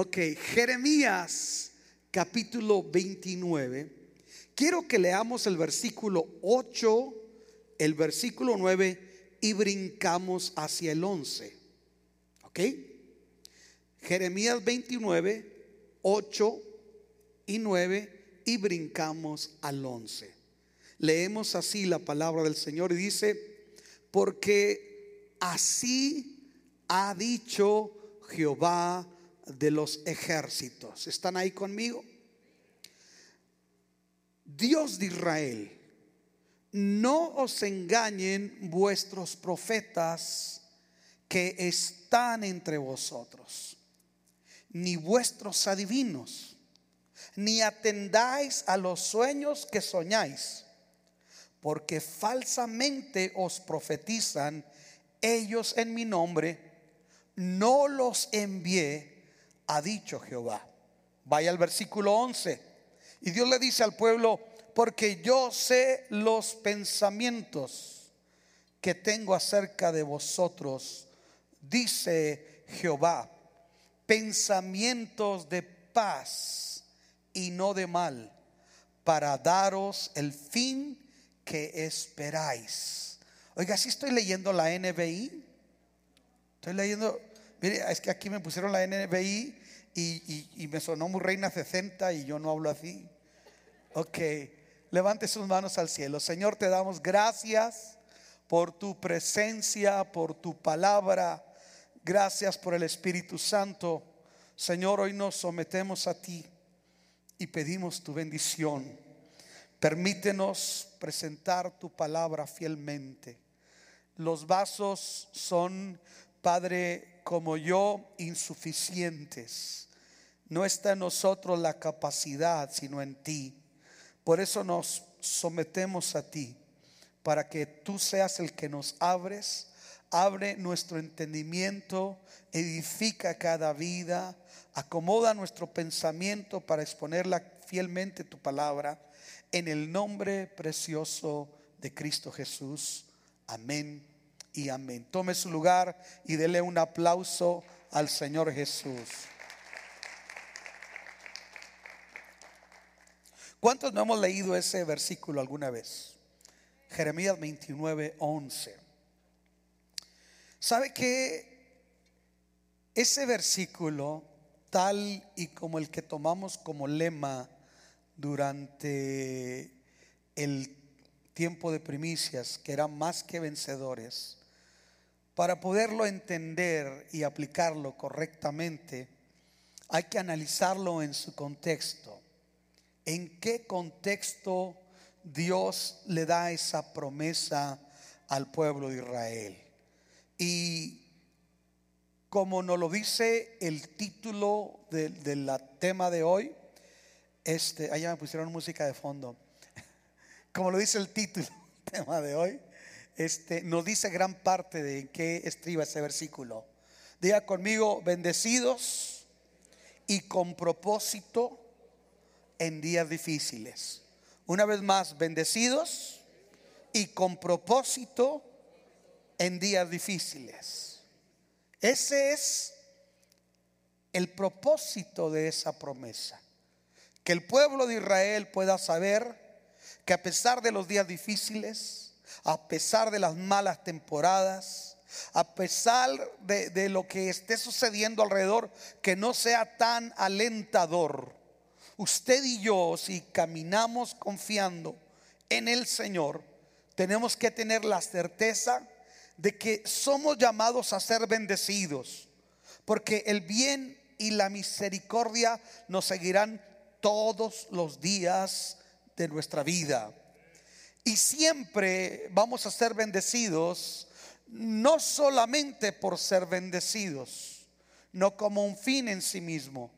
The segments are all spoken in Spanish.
Ok, Jeremías capítulo 29. Quiero que leamos el versículo 8, el versículo 9 y brincamos hacia el 11. ¿Ok? Jeremías 29, 8 y 9 y brincamos al 11. Leemos así la palabra del Señor y dice, porque así ha dicho Jehová de los ejércitos. ¿Están ahí conmigo? Dios de Israel, no os engañen vuestros profetas que están entre vosotros, ni vuestros adivinos, ni atendáis a los sueños que soñáis, porque falsamente os profetizan ellos en mi nombre, no los envié, ha dicho Jehová. Vaya al versículo 11. Y Dios le dice al pueblo, porque yo sé los pensamientos que tengo acerca de vosotros, dice Jehová, pensamientos de paz y no de mal, para daros el fin que esperáis. Oiga, si estoy leyendo la NBI, estoy leyendo, mire, es que aquí me pusieron la NBI y, me sonó muy reina 60 y yo no hablo así. Ok, levante sus manos al cielo. Señor, te damos gracias por tu presencia, por tu palabra. Gracias por el Espíritu Santo. Señor, hoy nos sometemos a ti y pedimos tu bendición. Permítenos presentar tu palabra fielmente. Los vasos son, Padre, como yo, insuficientes. No está en nosotros la capacidad, sino en ti. Por eso nos sometemos a ti, para que tú seas el que nos abres, abre nuestro entendimiento, edifica cada vida, acomoda nuestro pensamiento para exponerla fielmente tu palabra, en el nombre precioso de Cristo Jesús. Amén y amén. Tome su lugar y dele un aplauso al Señor Jesús. ¿Cuántos no hemos leído ese versículo alguna vez? Jeremías 29, 11. ¿Sabe que ese versículo, tal y como el que tomamos como lema durante el tiempo de primicias, que eran más que vencedores, para poderlo entender y aplicarlo correctamente, hay que analizarlo en su contexto en qué contexto Dios le da esa promesa al pueblo de Israel. Y como nos lo dice el título del tema de hoy, este, allá me pusieron música de fondo. Como lo dice el título del tema de hoy, este, nos dice gran parte de qué estriba ese versículo. Diga conmigo, bendecidos y con propósito en días difíciles. Una vez más, bendecidos y con propósito en días difíciles. Ese es el propósito de esa promesa. Que el pueblo de Israel pueda saber que a pesar de los días difíciles, a pesar de las malas temporadas, a pesar de, lo que esté sucediendo alrededor, que no sea tan alentador, usted y yo, si caminamos confiando en el Señor, tenemos que tener la certeza de que somos llamados a ser bendecidos, porque el bien y la misericordia nos seguirán todos los días de nuestra vida. Y siempre vamos a ser bendecidos, no solamente por ser bendecidos, no como un fin en sí mismo,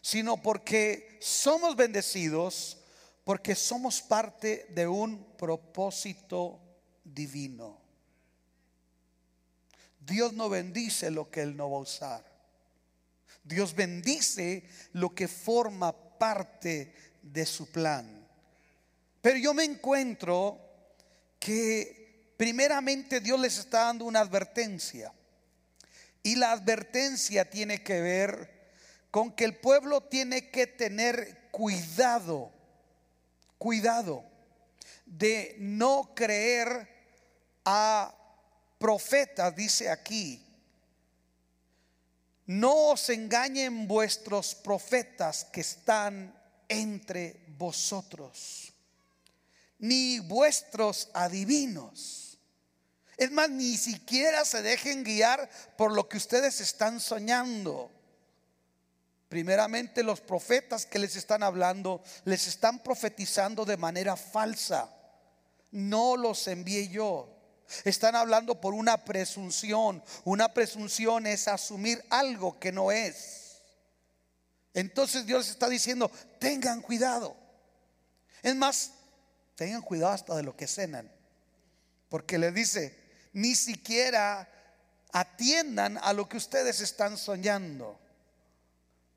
sino porque somos bendecidos, porque somos parte de un propósito divino. Dios no bendice lo que Él no va a usar. Dios bendice lo que forma parte de su plan. Pero yo me encuentro que primeramente Dios les está dando una advertencia. Y la advertencia tiene que ver con que el pueblo tiene que tener cuidado, cuidado de no creer a profetas, dice aquí. No os engañen vuestros profetas que están entre vosotros, ni vuestros adivinos. Es más, ni siquiera se dejen guiar por lo que ustedes están soñando. Primeramente los profetas que les están hablando les están profetizando de manera falsa. No los envié yo. Están hablando por una presunción. Una presunción es asumir algo que no es. Entonces Dios está diciendo, tengan cuidado. Es más, tengan cuidado hasta de lo que cenan. Porque le dice, ni siquiera atiendan a lo que ustedes están soñando.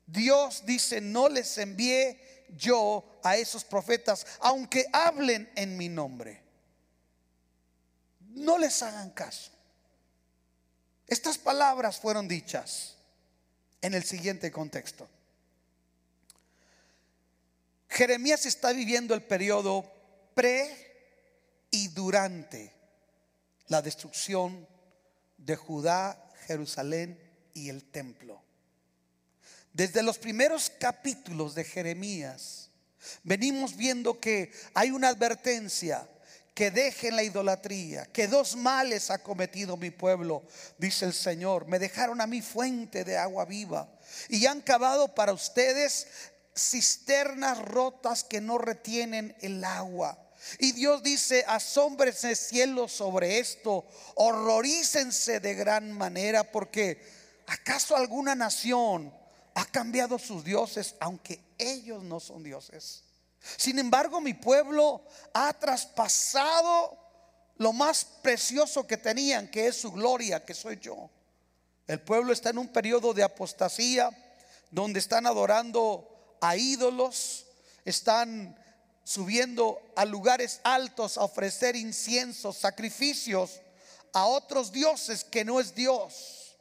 Dios dice, no les envié yo a esos profetas, aunque hablen en mi nombre. No les hagan caso. Estas palabras fueron dichas en el siguiente contexto. Jeremías está viviendo el periodo pre y durante la destrucción de Judá, Jerusalén y el templo. Desde los primeros capítulos de Jeremías, venimos viendo que hay una advertencia que dejen la idolatría, que dos males ha cometido mi pueblo, dice el Señor. Me dejaron a mí fuente de agua viva y han cavado para ustedes cisternas rotas que no retienen el agua. Y Dios dice, asómbrense cielo sobre esto, horrorícense de gran manera, porque ¿acaso alguna nación ha cambiado sus dioses, aunque ellos no son dioses. Sin embargo, mi pueblo ha traspasado lo más precioso que tenían, que es su gloria, que soy yo. El pueblo está en un periodo de apostasía, donde están adorando a ídolos, están subiendo a lugares altos a ofrecer inciensos, sacrificios a otros dioses que no es Dios.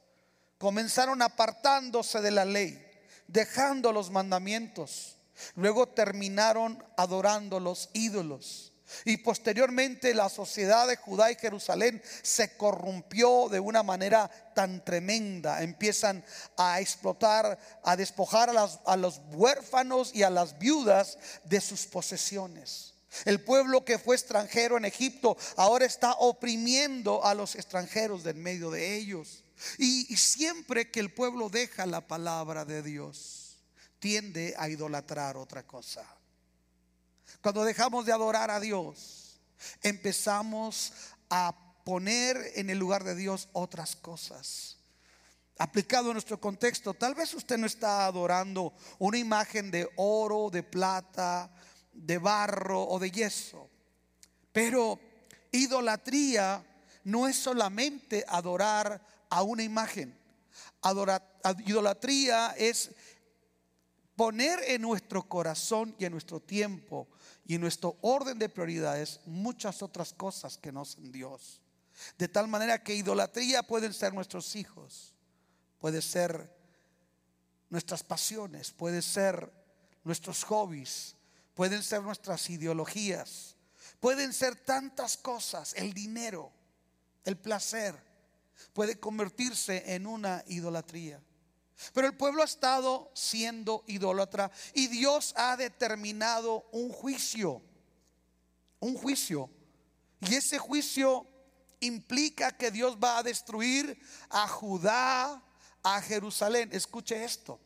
Comenzaron apartándose de la ley dejando los mandamientos. Luego terminaron adorando los ídolos. Y posteriormente la sociedad de Judá y Jerusalén se corrompió de una manera tan tremenda. Empiezan a explotar, a despojar a, los huérfanos y a las viudas de sus posesiones. El pueblo que fue extranjero en Egipto ahora está oprimiendo a los extranjeros del medio de ellos. Y, siempre que el pueblo deja la palabra de Dios, tiende a idolatrar otra cosa. Cuando dejamos de adorar a Dios, empezamos a poner en el lugar de Dios otras cosas. Aplicado en nuestro contexto, tal vez usted no está adorando una imagen de oro, de plata, de barro o de yeso. Pero idolatría no es solamente adorar a una imagen. idolatría es poner en nuestro corazón y en nuestro tiempo y en nuestro orden de prioridades muchas otras cosas que no son Dios. De tal manera que idolatría pueden ser nuestros hijos, puede ser nuestras pasiones, puede ser nuestros hobbies, pueden ser nuestras ideologías, pueden ser tantas cosas, el dinero, el placer, puede convertirse en una idolatría. Pero el pueblo ha estado siendo idólatra y Dios ha determinado un juicio, un juicio. Y ese juicio implica que Dios va a destruir a Judá, a Jerusalén. Escuche esto.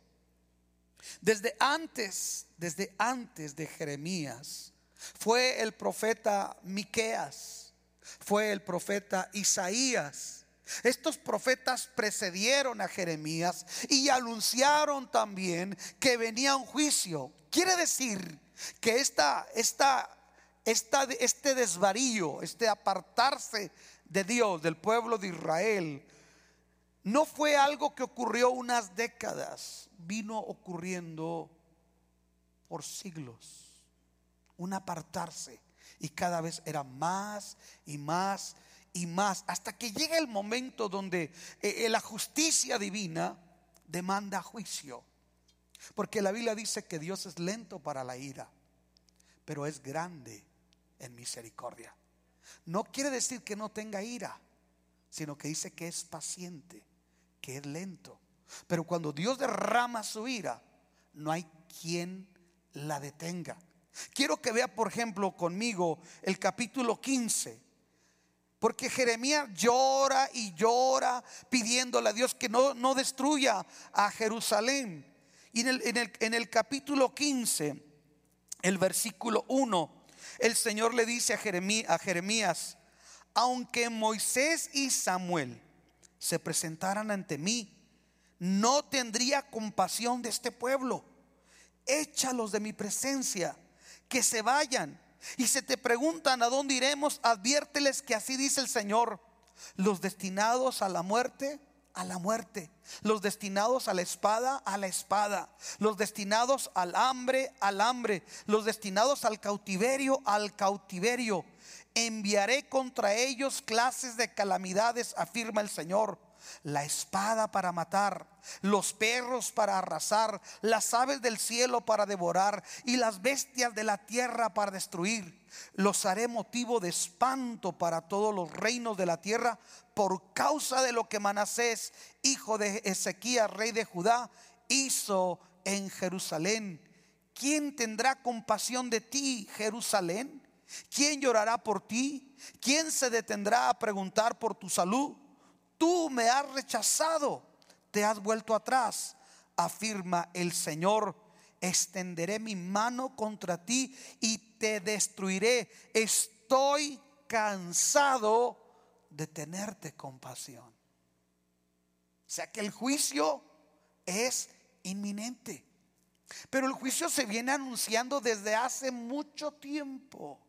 Desde antes, desde antes de Jeremías, fue el profeta Miqueas, fue el profeta Isaías estos profetas precedieron a Jeremías y anunciaron también que venía un juicio. Quiere decir que esta, esta, esta, este desvarío, este apartarse de Dios, del pueblo de Israel, no fue algo que ocurrió unas décadas, vino ocurriendo por siglos. Un apartarse y cada vez era más y más y más, hasta que llega el momento donde eh, eh, la justicia divina demanda juicio. Porque la Biblia dice que Dios es lento para la ira, pero es grande en misericordia. No quiere decir que no tenga ira, sino que dice que es paciente, que es lento. Pero cuando Dios derrama su ira, no hay quien la detenga. Quiero que vea, por ejemplo, conmigo el capítulo 15. Porque Jeremías llora y llora pidiéndole a Dios que no, no destruya a Jerusalén. Y en el, en, el, en el capítulo 15, el versículo 1, el Señor le dice a a Jeremías, aunque Moisés y Samuel se presentaran ante mí, no tendría compasión de este pueblo. Échalos de mi presencia, que se vayan. Y si te preguntan a dónde iremos, adviérteles que así dice el Señor. Los destinados a la muerte, a la muerte. Los destinados a la espada, a la espada. Los destinados al hambre, al hambre. Los destinados al cautiverio, al cautiverio. Enviaré contra ellos clases de calamidades, afirma el Señor la espada para matar, los perros para arrasar, las aves del cielo para devorar y las bestias de la tierra para destruir. Los haré motivo de espanto para todos los reinos de la tierra por causa de lo que Manasés, hijo de Ezequías, rey de Judá, hizo en Jerusalén. ¿Quién tendrá compasión de ti, Jerusalén? ¿Quién llorará por ti? ¿Quién se detendrá a preguntar por tu salud? Tú me has rechazado, te has vuelto atrás, afirma el Señor. Extenderé mi mano contra ti y te destruiré. Estoy cansado de tenerte compasión. O sea que el juicio es inminente. Pero el juicio se viene anunciando desde hace mucho tiempo.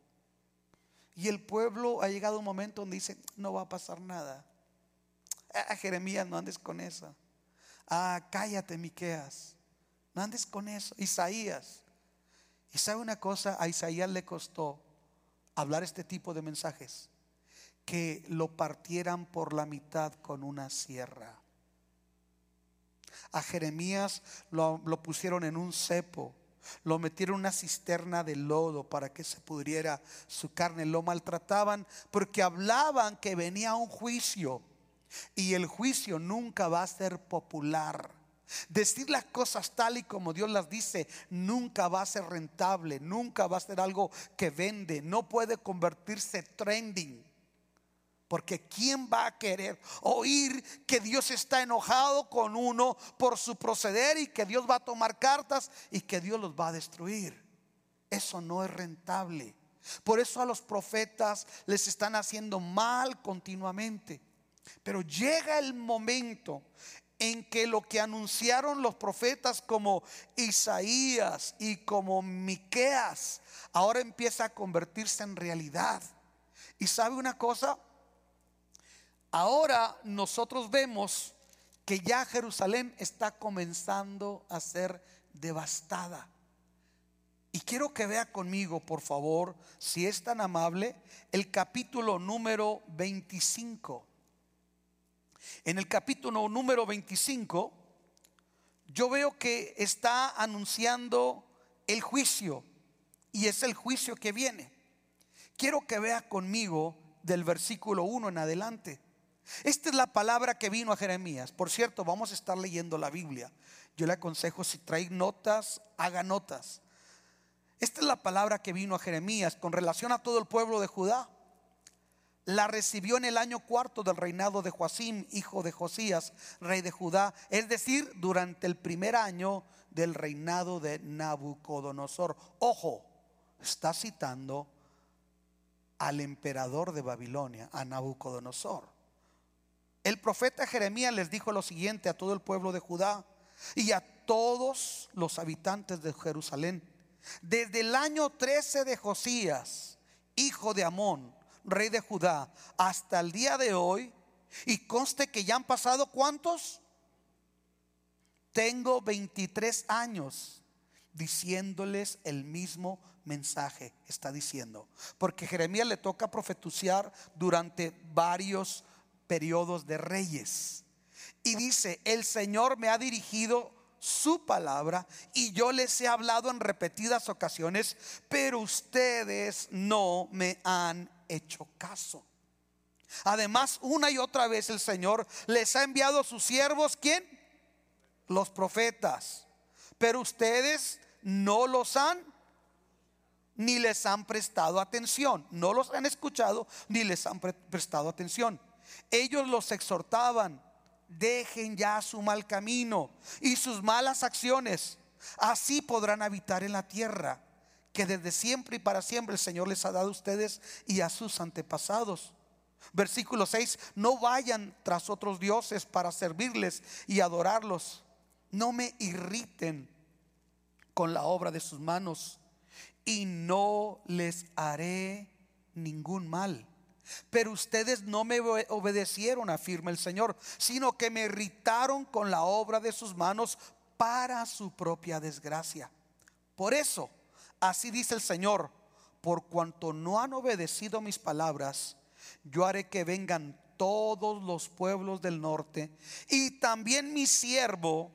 Y el pueblo ha llegado a un momento donde dice, no va a pasar nada. Ah, Jeremías, no andes con eso. Ah, cállate, Miqueas. No andes con eso. Isaías. Y sabe una cosa, a Isaías le costó hablar este tipo de mensajes. Que lo partieran por la mitad con una sierra. A Jeremías lo, lo pusieron en un cepo. Lo metieron en una cisterna de lodo para que se pudriera su carne. Lo maltrataban porque hablaban que venía un juicio y el juicio nunca va a ser popular. Decir las cosas tal y como Dios las dice nunca va a ser rentable, nunca va a ser algo que vende, no puede convertirse trending. Porque ¿quién va a querer oír que Dios está enojado con uno por su proceder y que Dios va a tomar cartas y que Dios los va a destruir? Eso no es rentable. Por eso a los profetas les están haciendo mal continuamente. Pero llega el momento en que lo que anunciaron los profetas como Isaías y como Miqueas ahora empieza a convertirse en realidad. Y sabe una cosa, ahora nosotros vemos que ya Jerusalén está comenzando a ser devastada. Y quiero que vea conmigo, por favor, si es tan amable, el capítulo número 25. En el capítulo número 25, yo veo que está anunciando el juicio y es el juicio que viene. Quiero que vea conmigo del versículo 1 en adelante. Esta es la palabra que vino a Jeremías. Por cierto, vamos a estar leyendo la Biblia. Yo le aconsejo si trae notas, haga notas. Esta es la palabra que vino a Jeremías con relación a todo el pueblo de Judá la recibió en el año cuarto del reinado de Joacim, hijo de Josías, rey de Judá, es decir, durante el primer año del reinado de Nabucodonosor. Ojo, está citando al emperador de Babilonia, a Nabucodonosor. El profeta Jeremías les dijo lo siguiente a todo el pueblo de Judá y a todos los habitantes de Jerusalén. Desde el año 13 de Josías, hijo de Amón, rey de Judá, hasta el día de hoy, y conste que ya han pasado cuántos? Tengo 23 años diciéndoles el mismo mensaje, está diciendo. Porque Jeremías le toca profetizar durante varios periodos de reyes. Y dice, el Señor me ha dirigido su palabra y yo les he hablado en repetidas ocasiones, pero ustedes no me han hecho caso. Además, una y otra vez el Señor les ha enviado a sus siervos, ¿quién? Los profetas. Pero ustedes no los han ni les han prestado atención. No los han escuchado ni les han prestado atención. Ellos los exhortaban dejen ya su mal camino y sus malas acciones. Así podrán habitar en la tierra que desde siempre y para siempre el Señor les ha dado a ustedes y a sus antepasados. Versículo 6, no vayan tras otros dioses para servirles y adorarlos. No me irriten con la obra de sus manos y no les haré ningún mal. Pero ustedes no me obedecieron, afirma el Señor, sino que me irritaron con la obra de sus manos para su propia desgracia. Por eso, así dice el Señor, por cuanto no han obedecido mis palabras, yo haré que vengan todos los pueblos del norte y también mi siervo,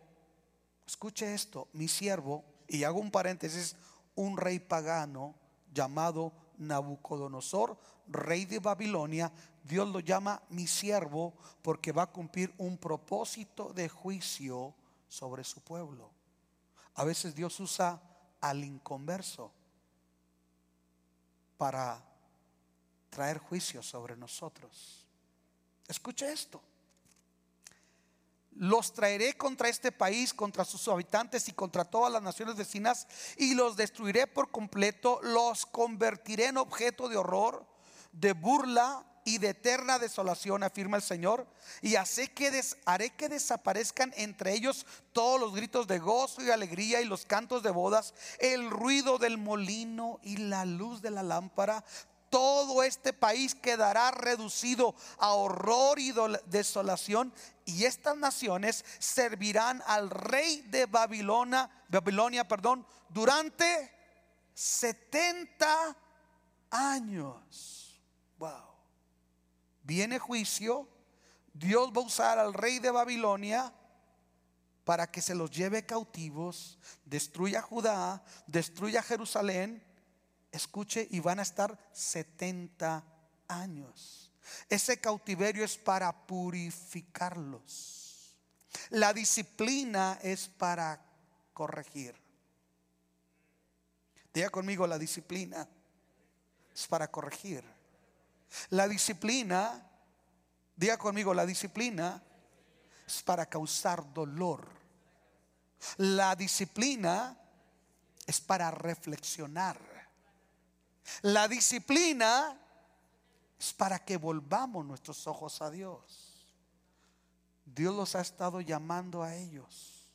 escuche esto, mi siervo, y hago un paréntesis, un rey pagano llamado Nabucodonosor, rey de Babilonia, Dios lo llama mi siervo porque va a cumplir un propósito de juicio sobre su pueblo. A veces Dios usa al inconverso para traer juicio sobre nosotros. Escuche esto. Los traeré contra este país, contra sus habitantes y contra todas las naciones vecinas y los destruiré por completo, los convertiré en objeto de horror de burla y de eterna desolación, afirma el Señor, y haré que, haré que desaparezcan entre ellos todos los gritos de gozo y alegría y los cantos de bodas, el ruido del molino y la luz de la lámpara. Todo este país quedará reducido a horror y desolación y estas naciones servirán al rey de Babilonia, Babilonia, perdón, durante 70 años. Wow. Viene juicio. Dios va a usar al rey de Babilonia para que se los lleve cautivos, destruya Judá, destruya Jerusalén. Escuche, y van a estar 70 años. Ese cautiverio es para purificarlos. La disciplina es para corregir. Diga conmigo, la disciplina es para corregir. La disciplina, diga conmigo, la disciplina es para causar dolor. La disciplina es para reflexionar. La disciplina es para que volvamos nuestros ojos a Dios. Dios los ha estado llamando a ellos.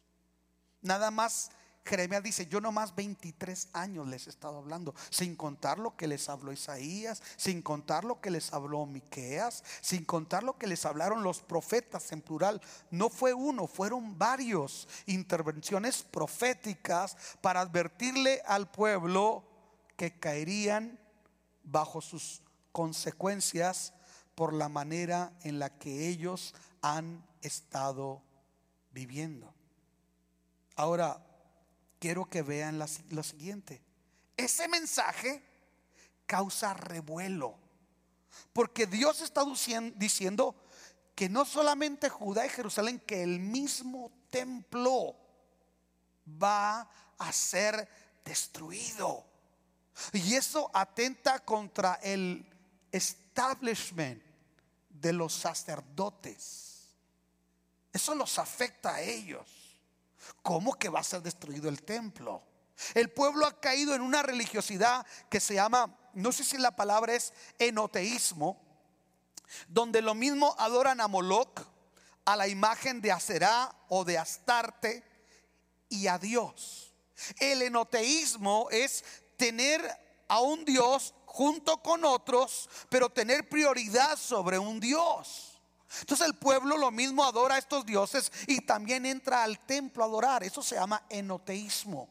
Nada más Jeremías dice, yo nomás 23 años les he estado hablando, sin contar lo que les habló Isaías, sin contar lo que les habló Miqueas, sin contar lo que les hablaron los profetas en plural. No fue uno, fueron varios intervenciones proféticas para advertirle al pueblo que caerían bajo sus consecuencias por la manera en la que ellos han estado viviendo. Ahora, quiero que vean lo siguiente. Ese mensaje causa revuelo. Porque Dios está diciendo que no solamente Judá y Jerusalén, que el mismo templo va a ser destruido. Y eso atenta contra el establishment de los sacerdotes. Eso los afecta a ellos. ¿Cómo que va a ser destruido el templo? El pueblo ha caído en una religiosidad que se llama, no sé si la palabra es enoteísmo, donde lo mismo adoran a Moloch, a la imagen de Aserá o de Astarte y a Dios. El enoteísmo es tener a un Dios junto con otros, pero tener prioridad sobre un Dios. Entonces el pueblo lo mismo adora a estos dioses y también entra al templo a adorar. Eso se llama enoteísmo.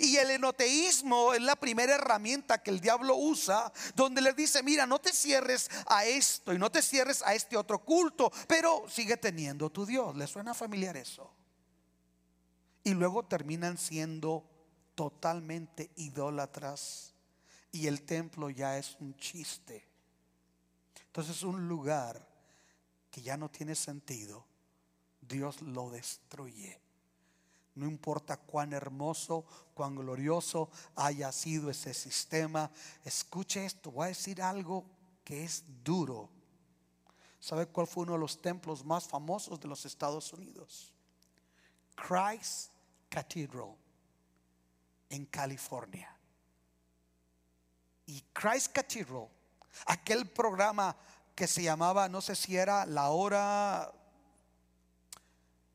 Y el enoteísmo es la primera herramienta que el diablo usa, donde le dice, mira, no te cierres a esto y no te cierres a este otro culto, pero sigue teniendo tu Dios. ¿Le suena familiar eso? y luego terminan siendo totalmente idólatras y el templo ya es un chiste. Entonces un lugar que ya no tiene sentido, Dios lo destruye. No importa cuán hermoso, cuán glorioso haya sido ese sistema. Escuche esto, voy a decir algo que es duro. ¿Sabe cuál fue uno de los templos más famosos de los Estados Unidos? Christ Cathedral en California. Y Christ Cathedral, aquel programa que se llamaba, no sé si era la hora,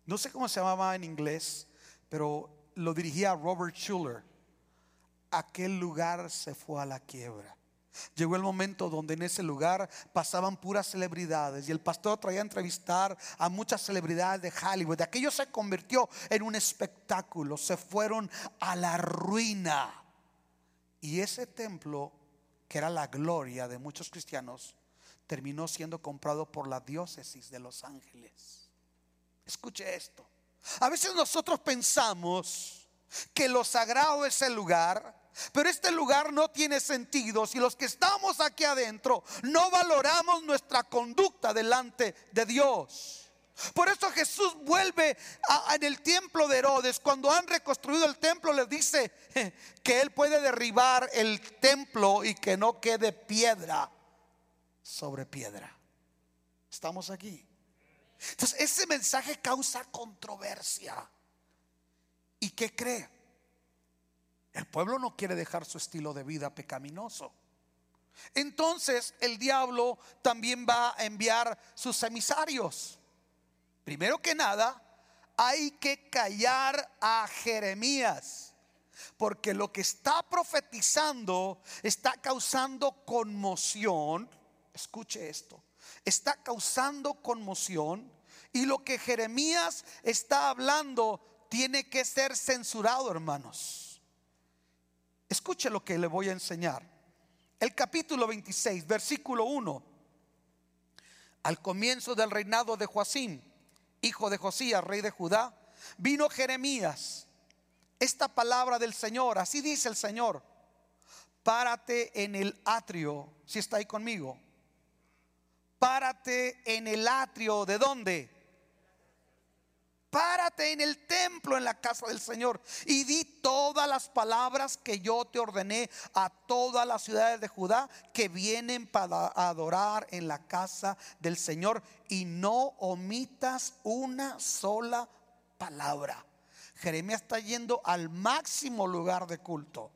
no sé cómo se llamaba en inglés, pero lo dirigía Robert Schuller. Aquel lugar se fue a la quiebra. Llegó el momento donde en ese lugar pasaban puras celebridades y el pastor traía a entrevistar a muchas celebridades de Hollywood. Aquello se convirtió en un espectáculo, se fueron a la ruina. Y ese templo, que era la gloria de muchos cristianos, terminó siendo comprado por la diócesis de Los Ángeles. Escuche esto. A veces nosotros pensamos que lo sagrado es el lugar pero este lugar no tiene sentido si los que estamos aquí adentro no valoramos nuestra conducta delante de Dios. Por eso Jesús vuelve en el templo de Herodes. Cuando han reconstruido el templo, les dice que Él puede derribar el templo y que no quede piedra sobre piedra. Estamos aquí. Entonces, ese mensaje causa controversia. ¿Y qué cree? El pueblo no quiere dejar su estilo de vida pecaminoso. Entonces el diablo también va a enviar sus emisarios. Primero que nada, hay que callar a Jeremías, porque lo que está profetizando está causando conmoción. Escuche esto, está causando conmoción y lo que Jeremías está hablando tiene que ser censurado, hermanos. Escuche lo que le voy a enseñar. El capítulo 26, versículo 1. Al comienzo del reinado de Joacín, hijo de Josías, rey de Judá, vino Jeremías. Esta palabra del Señor, así dice el Señor, párate en el atrio, si está ahí conmigo. Párate en el atrio, ¿de dónde? párate en el templo en la casa del Señor y di todas las palabras que yo te ordené a todas las ciudades de Judá que vienen para adorar en la casa del Señor y no omitas una sola palabra. Jeremías está yendo al máximo lugar de culto,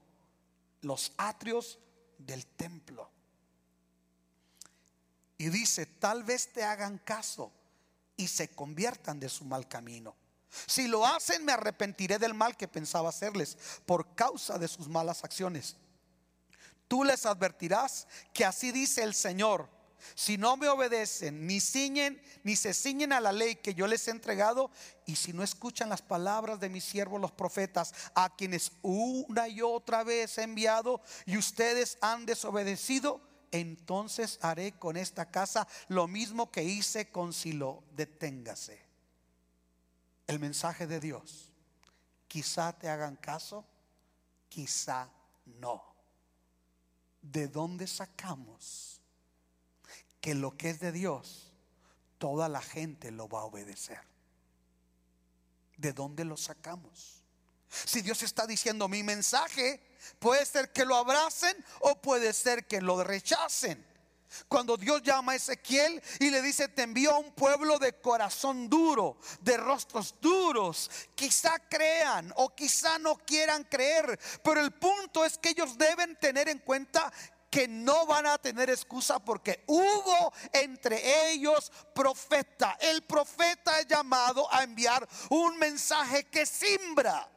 los atrios del templo. Y dice, tal vez te hagan caso y se conviertan de su mal camino. Si lo hacen, me arrepentiré del mal que pensaba hacerles por causa de sus malas acciones. Tú les advertirás que así dice el Señor. Si no me obedecen, ni ciñen, ni se ciñen a la ley que yo les he entregado, y si no escuchan las palabras de mis siervos los profetas, a quienes una y otra vez he enviado, y ustedes han desobedecido, entonces haré con esta casa lo mismo que hice con Silo. Deténgase. El mensaje de Dios. Quizá te hagan caso, quizá no. ¿De dónde sacamos que lo que es de Dios, toda la gente lo va a obedecer? ¿De dónde lo sacamos? Si Dios está diciendo mi mensaje, puede ser que lo abracen o puede ser que lo rechacen. Cuando Dios llama a Ezequiel y le dice, te envío a un pueblo de corazón duro, de rostros duros, quizá crean o quizá no quieran creer, pero el punto es que ellos deben tener en cuenta que no van a tener excusa porque hubo entre ellos profeta. El profeta es llamado a enviar un mensaje que simbra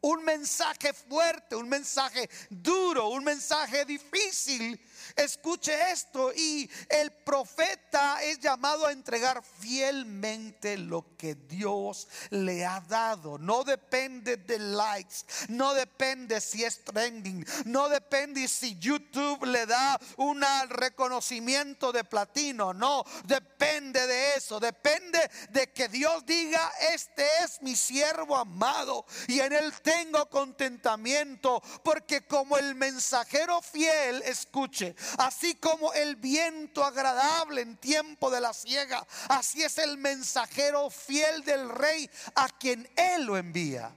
un mensaje fuerte, un mensaje duro, un mensaje difícil escuche esto, y el profeta es llamado a entregar fielmente lo que Dios le ha dado. No depende de likes, no depende si es trending, no depende si YouTube le da un reconocimiento de platino, no, depende de eso, depende de que Dios diga, este es mi siervo amado y en él tengo contentamiento, porque como el mensajero fiel, escuche, así como el viento agradable en tiempo de la ciega, así es el mensajero fiel del rey a quien él lo envía.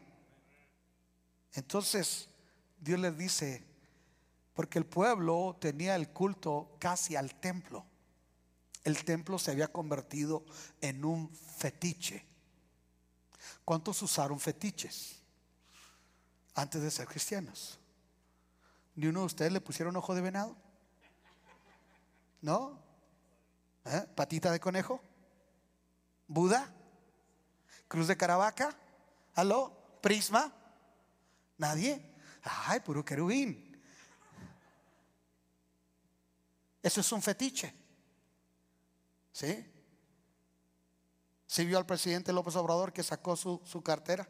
Entonces, Dios les dice, porque el pueblo tenía el culto casi al templo. El templo se había convertido en un fetiche. ¿Cuántos usaron fetiches antes de ser cristianos? ¿Ni uno de ustedes le pusieron ojo de venado? ¿No? ¿Eh? ¿Patita de conejo? ¿Buda? ¿Cruz de Caravaca? ¿Aló? ¿Prisma? ¿Nadie? Ay, puro querubín. Eso es un fetiche. ¿Sí? Si vio al presidente López Obrador que sacó su, su cartera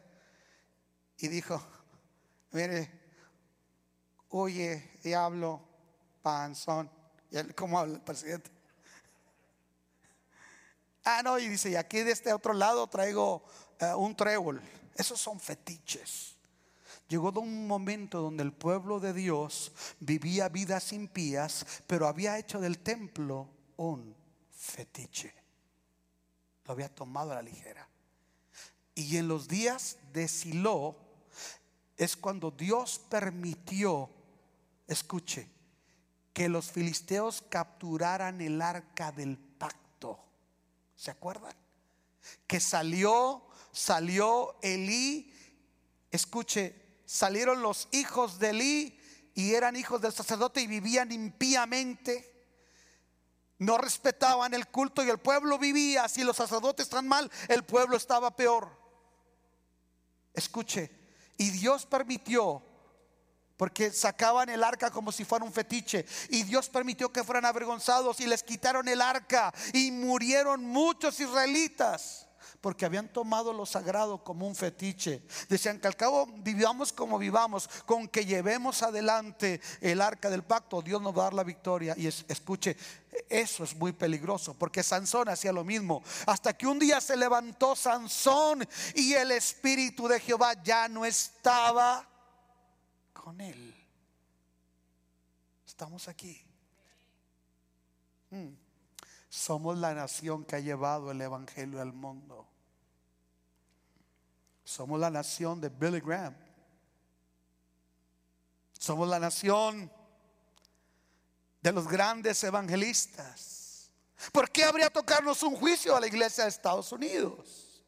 y dijo, mire, oye, diablo, panzón. ¿Cómo habla el presidente? Ah, no, y dice, y aquí de este otro lado traigo eh, un trébol. Esos son fetiches. Llegó de un momento donde el pueblo de Dios vivía vidas impías, pero había hecho del templo un fetiche. Lo había tomado a la ligera. Y en los días de Silo es cuando Dios permitió, escuche, que los filisteos capturaran el arca del pacto. ¿Se acuerdan? Que salió, salió Elí, escuche, salieron los hijos de Elí y eran hijos del sacerdote y vivían impíamente. No respetaban el culto y el pueblo vivía. Si los sacerdotes están mal, el pueblo estaba peor. Escuche, y Dios permitió, porque sacaban el arca como si fuera un fetiche, y Dios permitió que fueran avergonzados y les quitaron el arca y murieron muchos israelitas porque habían tomado lo sagrado como un fetiche. Decían que al cabo vivamos como vivamos, con que llevemos adelante el arca del pacto, Dios nos va a dar la victoria. Y escuche, eso es muy peligroso, porque Sansón hacía lo mismo. Hasta que un día se levantó Sansón y el Espíritu de Jehová ya no estaba con él. Estamos aquí. Hmm. Somos la nación que ha llevado el Evangelio al mundo. Somos la nación de Billy Graham. Somos la nación de los grandes evangelistas. ¿Por qué habría tocarnos un juicio a la iglesia de Estados Unidos?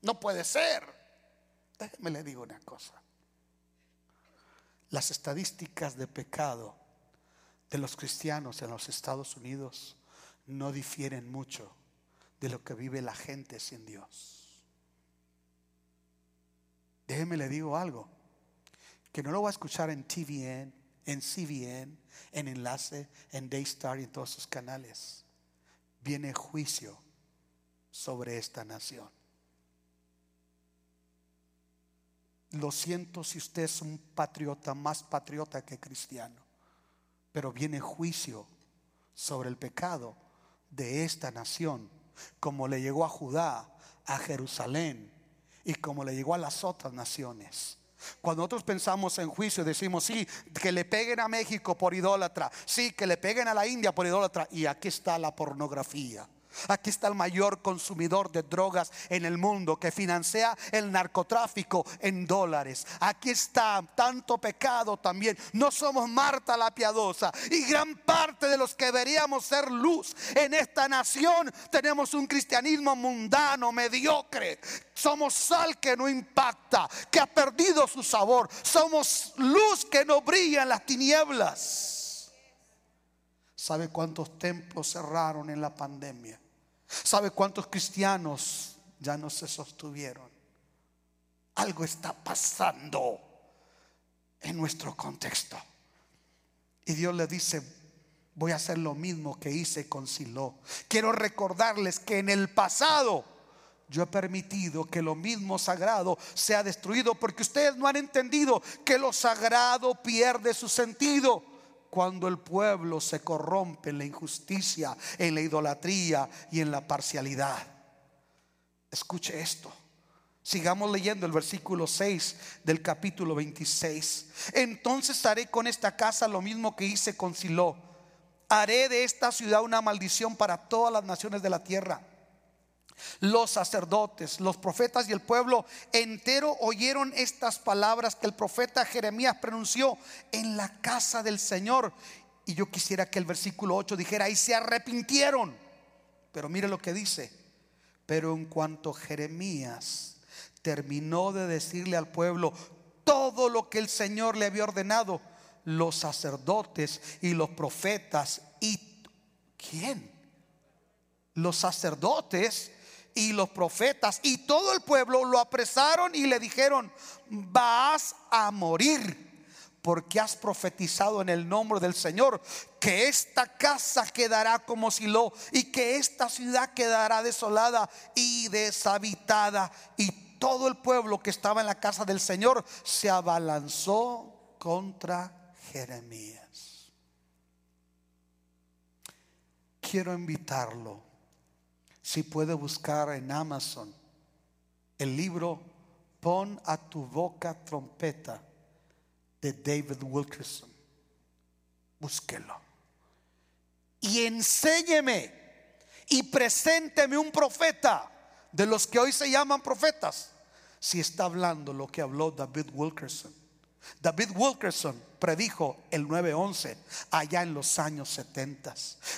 No puede ser. Déjeme le digo una cosa. Las estadísticas de pecado de los cristianos en los Estados Unidos no difieren mucho de lo que vive la gente sin Dios. Déjeme le digo algo, que no lo va a escuchar en TVN, en CVN, en Enlace, en Daystar y en todos sus canales. Viene juicio sobre esta nación. Lo siento si usted es un patriota, más patriota que cristiano, pero viene juicio sobre el pecado de esta nación, como le llegó a Judá, a Jerusalén, y como le llegó a las otras naciones. Cuando nosotros pensamos en juicio, decimos, sí, que le peguen a México por idólatra, sí, que le peguen a la India por idólatra, y aquí está la pornografía. Aquí está el mayor consumidor de drogas en el mundo que financia el narcotráfico en dólares. Aquí está tanto pecado también. No somos Marta la piadosa. Y gran parte de los que deberíamos ser luz en esta nación tenemos un cristianismo mundano, mediocre. Somos sal que no impacta, que ha perdido su sabor. Somos luz que no brilla en las tinieblas. ¿Sabe cuántos templos cerraron en la pandemia? ¿Sabe cuántos cristianos ya no se sostuvieron? Algo está pasando en nuestro contexto. Y Dios le dice, voy a hacer lo mismo que hice con Silo. Quiero recordarles que en el pasado yo he permitido que lo mismo sagrado sea destruido porque ustedes no han entendido que lo sagrado pierde su sentido cuando el pueblo se corrompe en la injusticia, en la idolatría y en la parcialidad. Escuche esto. Sigamos leyendo el versículo 6 del capítulo 26. Entonces haré con esta casa lo mismo que hice con Silo. Haré de esta ciudad una maldición para todas las naciones de la tierra. Los sacerdotes, los profetas y el pueblo entero oyeron estas palabras que el profeta Jeremías pronunció en la casa del Señor. Y yo quisiera que el versículo 8 dijera, y se arrepintieron. Pero mire lo que dice. Pero en cuanto Jeremías terminó de decirle al pueblo todo lo que el Señor le había ordenado, los sacerdotes y los profetas y ¿quién? Los sacerdotes y los profetas y todo el pueblo lo apresaron y le dijeron, vas a morir porque has profetizado en el nombre del Señor que esta casa quedará como Silo y que esta ciudad quedará desolada y deshabitada y todo el pueblo que estaba en la casa del Señor se abalanzó contra Jeremías. Quiero invitarlo, si puede buscar en Amazon el libro Pon a tu boca trompeta de David Wilkerson. Búsquelo. Y enséñeme y presénteme un profeta de los que hoy se llaman profetas, si está hablando lo que habló David Wilkerson. David Wilkerson predijo el 9-11 allá en los años 70.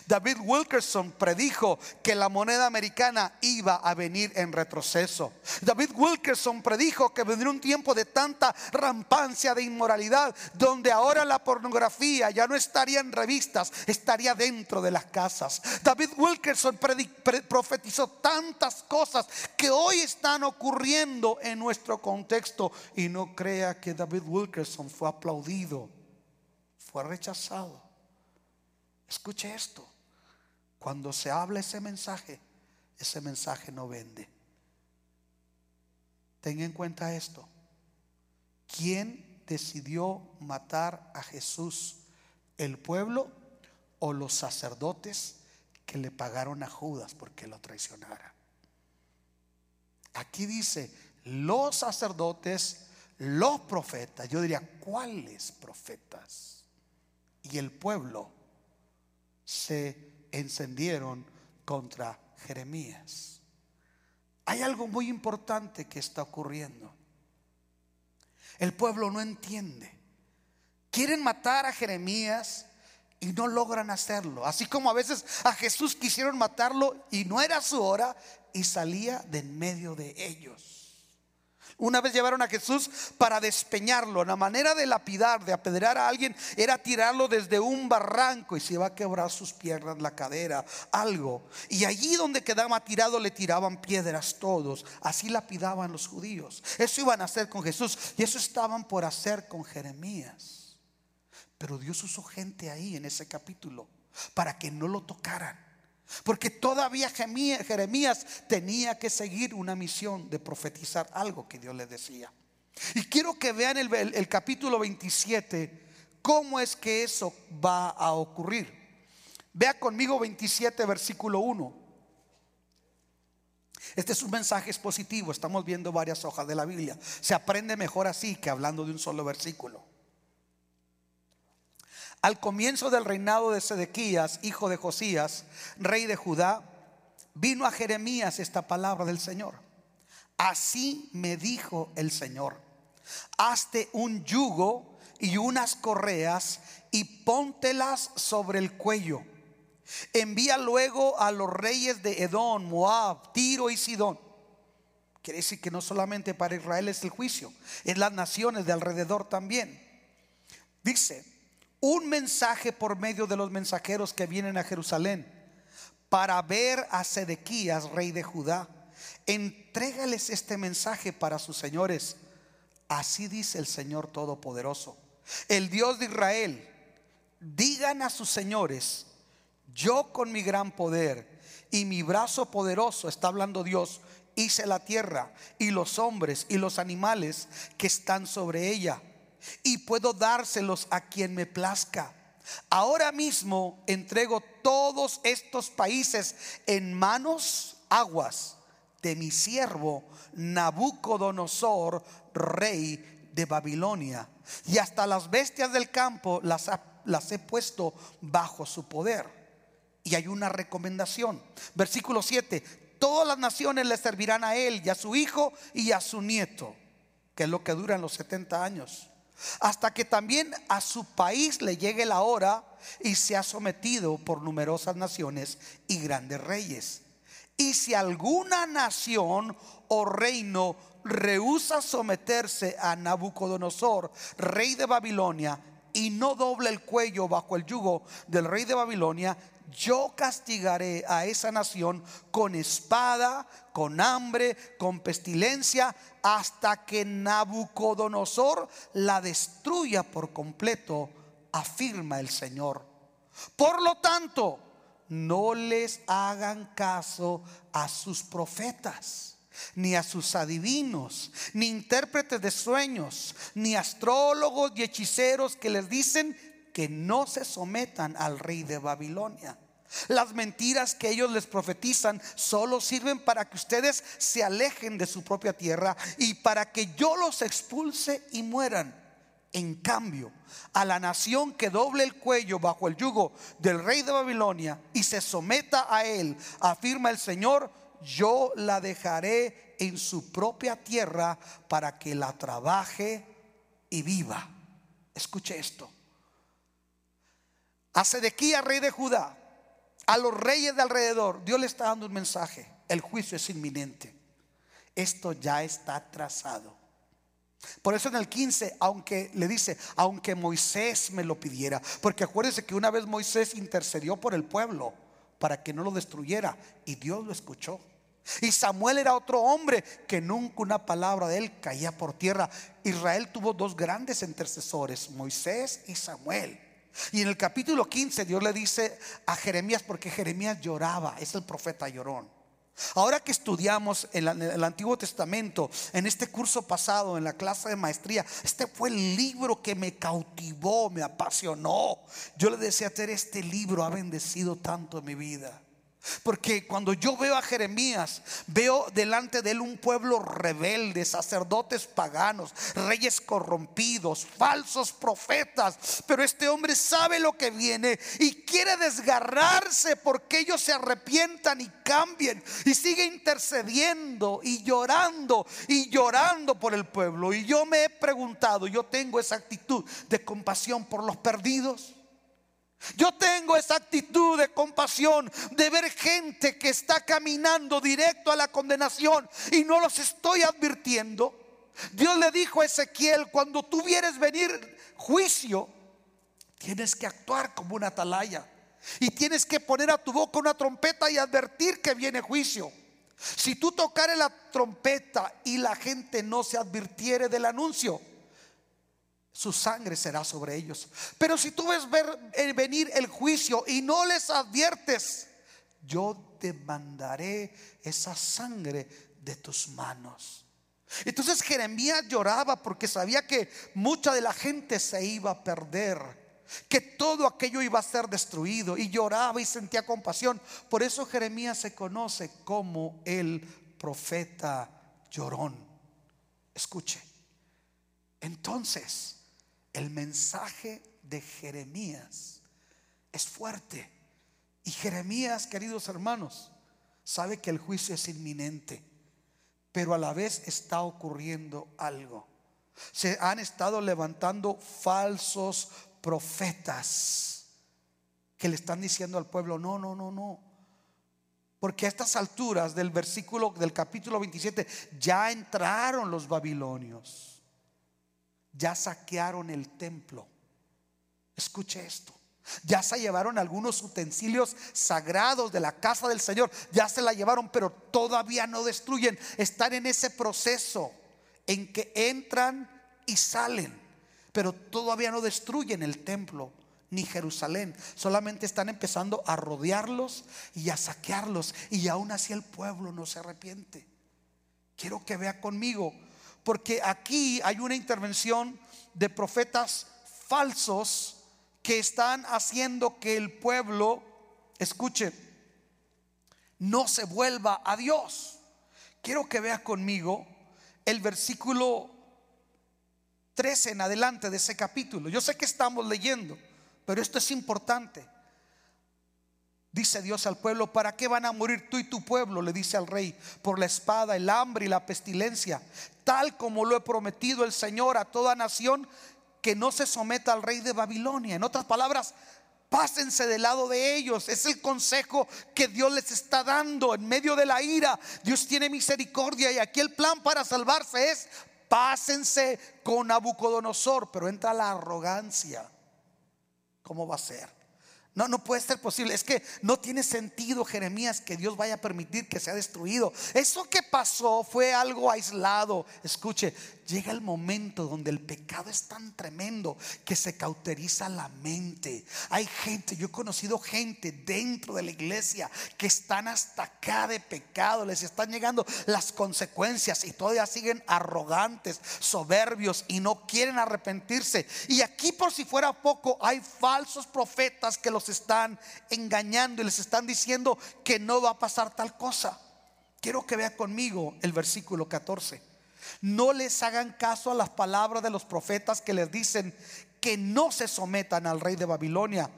David Wilkerson predijo que la moneda americana iba a venir en retroceso. David Wilkerson predijo que vendría un tiempo de tanta rampancia de inmoralidad donde ahora la pornografía ya no estaría en revistas, estaría dentro de las casas. David Wilkerson profetizó tantas cosas que hoy están ocurriendo en nuestro contexto y no crea que David Wilkerson fue aplaudido fue rechazado. Escuche esto. Cuando se habla ese mensaje, ese mensaje no vende. Ten en cuenta esto. ¿Quién decidió matar a Jesús? ¿El pueblo o los sacerdotes que le pagaron a Judas porque lo traicionara? Aquí dice, los sacerdotes, los profetas. Yo diría, ¿cuáles profetas? Y el pueblo se encendieron contra Jeremías. Hay algo muy importante que está ocurriendo. El pueblo no entiende. Quieren matar a Jeremías y no logran hacerlo. Así como a veces a Jesús quisieron matarlo y no era su hora y salía de en medio de ellos. Una vez llevaron a Jesús para despeñarlo. La manera de lapidar, de apedrear a alguien, era tirarlo desde un barranco y se iba a quebrar sus piernas, la cadera, algo. Y allí donde quedaba tirado le tiraban piedras todos. Así lapidaban los judíos. Eso iban a hacer con Jesús y eso estaban por hacer con Jeremías. Pero Dios usó gente ahí en ese capítulo para que no lo tocaran. Porque todavía Jeremías tenía que seguir una misión de profetizar algo que Dios le decía. Y quiero que vean el, capítulo 27, cómo es que eso va a ocurrir. Vea conmigo 27, versículo 1. Este es un mensaje expositivo, estamos viendo varias hojas de la Biblia. Se aprende mejor así que hablando de un solo versículo. Al comienzo del reinado de Sedequías, hijo de Josías, rey de Judá, vino a Jeremías esta palabra del Señor. Así me dijo el Señor, hazte un yugo y unas correas y póntelas sobre el cuello. Envía luego a los reyes de Edom, Moab, Tiro y Sidón. Quiere decir que no solamente para Israel es el juicio, es las naciones de alrededor también. Dice, un mensaje por medio de los mensajeros que vienen a Jerusalén para ver a Sedequías, rey de Judá. Entrégales este mensaje para sus señores. Así dice el Señor Todopoderoso, el Dios de Israel. digan a sus señores, yo con mi gran poder y mi brazo poderoso, está hablando Dios, hice la tierra y los hombres y los animales que están sobre ella, y puedo dárselos a quien me plazca. Ahora mismo entrego todos estos países en manos aguas de mi siervo Nabucodonosor, rey de Babilonia. Y hasta las bestias del campo las, he puesto bajo su poder. Y hay una recomendación. Versículo 7. Todas las naciones le servirán a él y a su hijo y a su nieto, que es lo que duran los 70 años. Hasta que también a su país le llegue la hora y se ha sometido por numerosas naciones y grandes reyes. Y si alguna nación o reino rehúsa someterse a Nabucodonosor, rey de Babilonia, y no doble el cuello bajo el yugo del rey de Babilonia, yo castigaré a esa nación con espada, con hambre, con pestilencia, hasta que Nabucodonosor la destruya por completo, afirma el Señor. Por lo tanto, no les hagan caso a sus profetas, ni a sus adivinos, ni intérpretes de sueños, ni astrólogos y hechiceros que les dicen que no se sometan al rey de Babilonia. Las mentiras que ellos les profetizan solo sirven para que ustedes se alejen de su propia tierra y para que yo los expulse y mueran. En cambio, a la nación que doble el cuello bajo el yugo del rey de Babilonia y se someta a él, afirma el Señor, yo la dejaré en su propia tierra para que la trabaje y viva. Escuche esto. A Sedequía, rey de Judá, a los reyes de alrededor, Dios le está dando un mensaje. El juicio es inminente. Esto ya está trazado. Por eso en el 15, aunque le dice, aunque Moisés me lo pidiera, porque acuérdense que una vez Moisés intercedió por el pueblo para que no lo destruyera y Dios lo escuchó. Y Samuel era otro hombre que nunca una palabra de él caía por tierra. Israel tuvo dos grandes intercesores, Moisés y Samuel. Y en el capítulo 15 Dios le dice a Jeremías, porque Jeremías lloraba, es el profeta llorón. Ahora que estudiamos en, el Antiguo Testamento, en este curso pasado, en la clase de maestría, este fue el libro que me cautivó, me apasionó. Yo le decía, tener este libro ha bendecido tanto mi vida. Porque cuando yo veo a Jeremías, veo delante de él un pueblo rebelde, sacerdotes paganos, reyes corrompidos, falsos profetas. Pero este hombre sabe lo que viene y quiere desgarrarse porque ellos se arrepientan y cambien. Y sigue intercediendo y llorando y llorando por el pueblo. Y yo me he preguntado, yo tengo esa actitud de compasión por los perdidos. Yo tengo esa actitud de compasión de ver gente que está caminando directo a la condenación y no los estoy advirtiendo. Dios le dijo a Ezequiel, cuando tú vieres venir juicio, tienes que actuar como una atalaya y tienes que poner a tu boca una trompeta y advertir que viene juicio. Si tú tocares la trompeta y la gente no se advirtiere del anuncio, su sangre será sobre ellos. Pero si tú ves ver, eh, venir el juicio y no les adviertes, yo te mandaré esa sangre de tus manos. Entonces Jeremías lloraba porque sabía que mucha de la gente se iba a perder, que todo aquello iba a ser destruido y lloraba y sentía compasión. Por eso Jeremías se conoce como el profeta llorón. Escuche. Entonces, el mensaje de Jeremías es fuerte. Y Jeremías, queridos hermanos, sabe que el juicio es inminente, pero a la vez está ocurriendo algo. Se han estado levantando falsos profetas que le están diciendo al pueblo, no, no, no, no. Porque a estas alturas del versículo del capítulo 27 ya entraron los babilonios ya saquearon el templo. Escuche esto. Ya se llevaron algunos utensilios sagrados de la casa del Señor. Ya se la llevaron, pero todavía no destruyen. Están en ese proceso en que entran y salen, pero todavía no destruyen el templo ni Jerusalén. Solamente están empezando a rodearlos y a saquearlos. Y aún así el pueblo no se arrepiente. Quiero que vea conmigo, porque aquí hay una intervención de profetas falsos que están haciendo que el pueblo, escuche, no se vuelva a Dios. Quiero que vea conmigo el versículo 13 en adelante de ese capítulo. Yo sé que estamos leyendo, pero esto es importante. Dice Dios al pueblo, ¿para qué van a morir tú y tu pueblo? Le dice al rey, por la espada, el hambre y la pestilencia, tal como lo he prometido el Señor a toda nación que no se someta al rey de Babilonia. En otras palabras, pásense del lado de ellos. Es el consejo que Dios les está dando en medio de la ira. Dios tiene misericordia y aquí el plan para salvarse es pásense con Nabucodonosor, pero entra la arrogancia. ¿Cómo va a ser? No, no puede ser posible. Es que no tiene sentido, Jeremías, que Dios vaya a permitir que sea destruido. Eso que pasó fue algo aislado. Escuche, llega el momento donde el pecado es tan tremendo que se cauteriza la mente. Hay gente, yo he conocido gente dentro de la iglesia que están hasta acá de pecado, les están llegando las consecuencias y todavía siguen arrogantes, soberbios y no quieren arrepentirse. Y aquí por si fuera poco, hay falsos profetas que los están engañando y les están diciendo que no va a pasar tal cosa. Quiero que vea conmigo el versículo 14. No les hagan caso a las palabras de los profetas que les dicen que no se sometan al rey de Babilonia,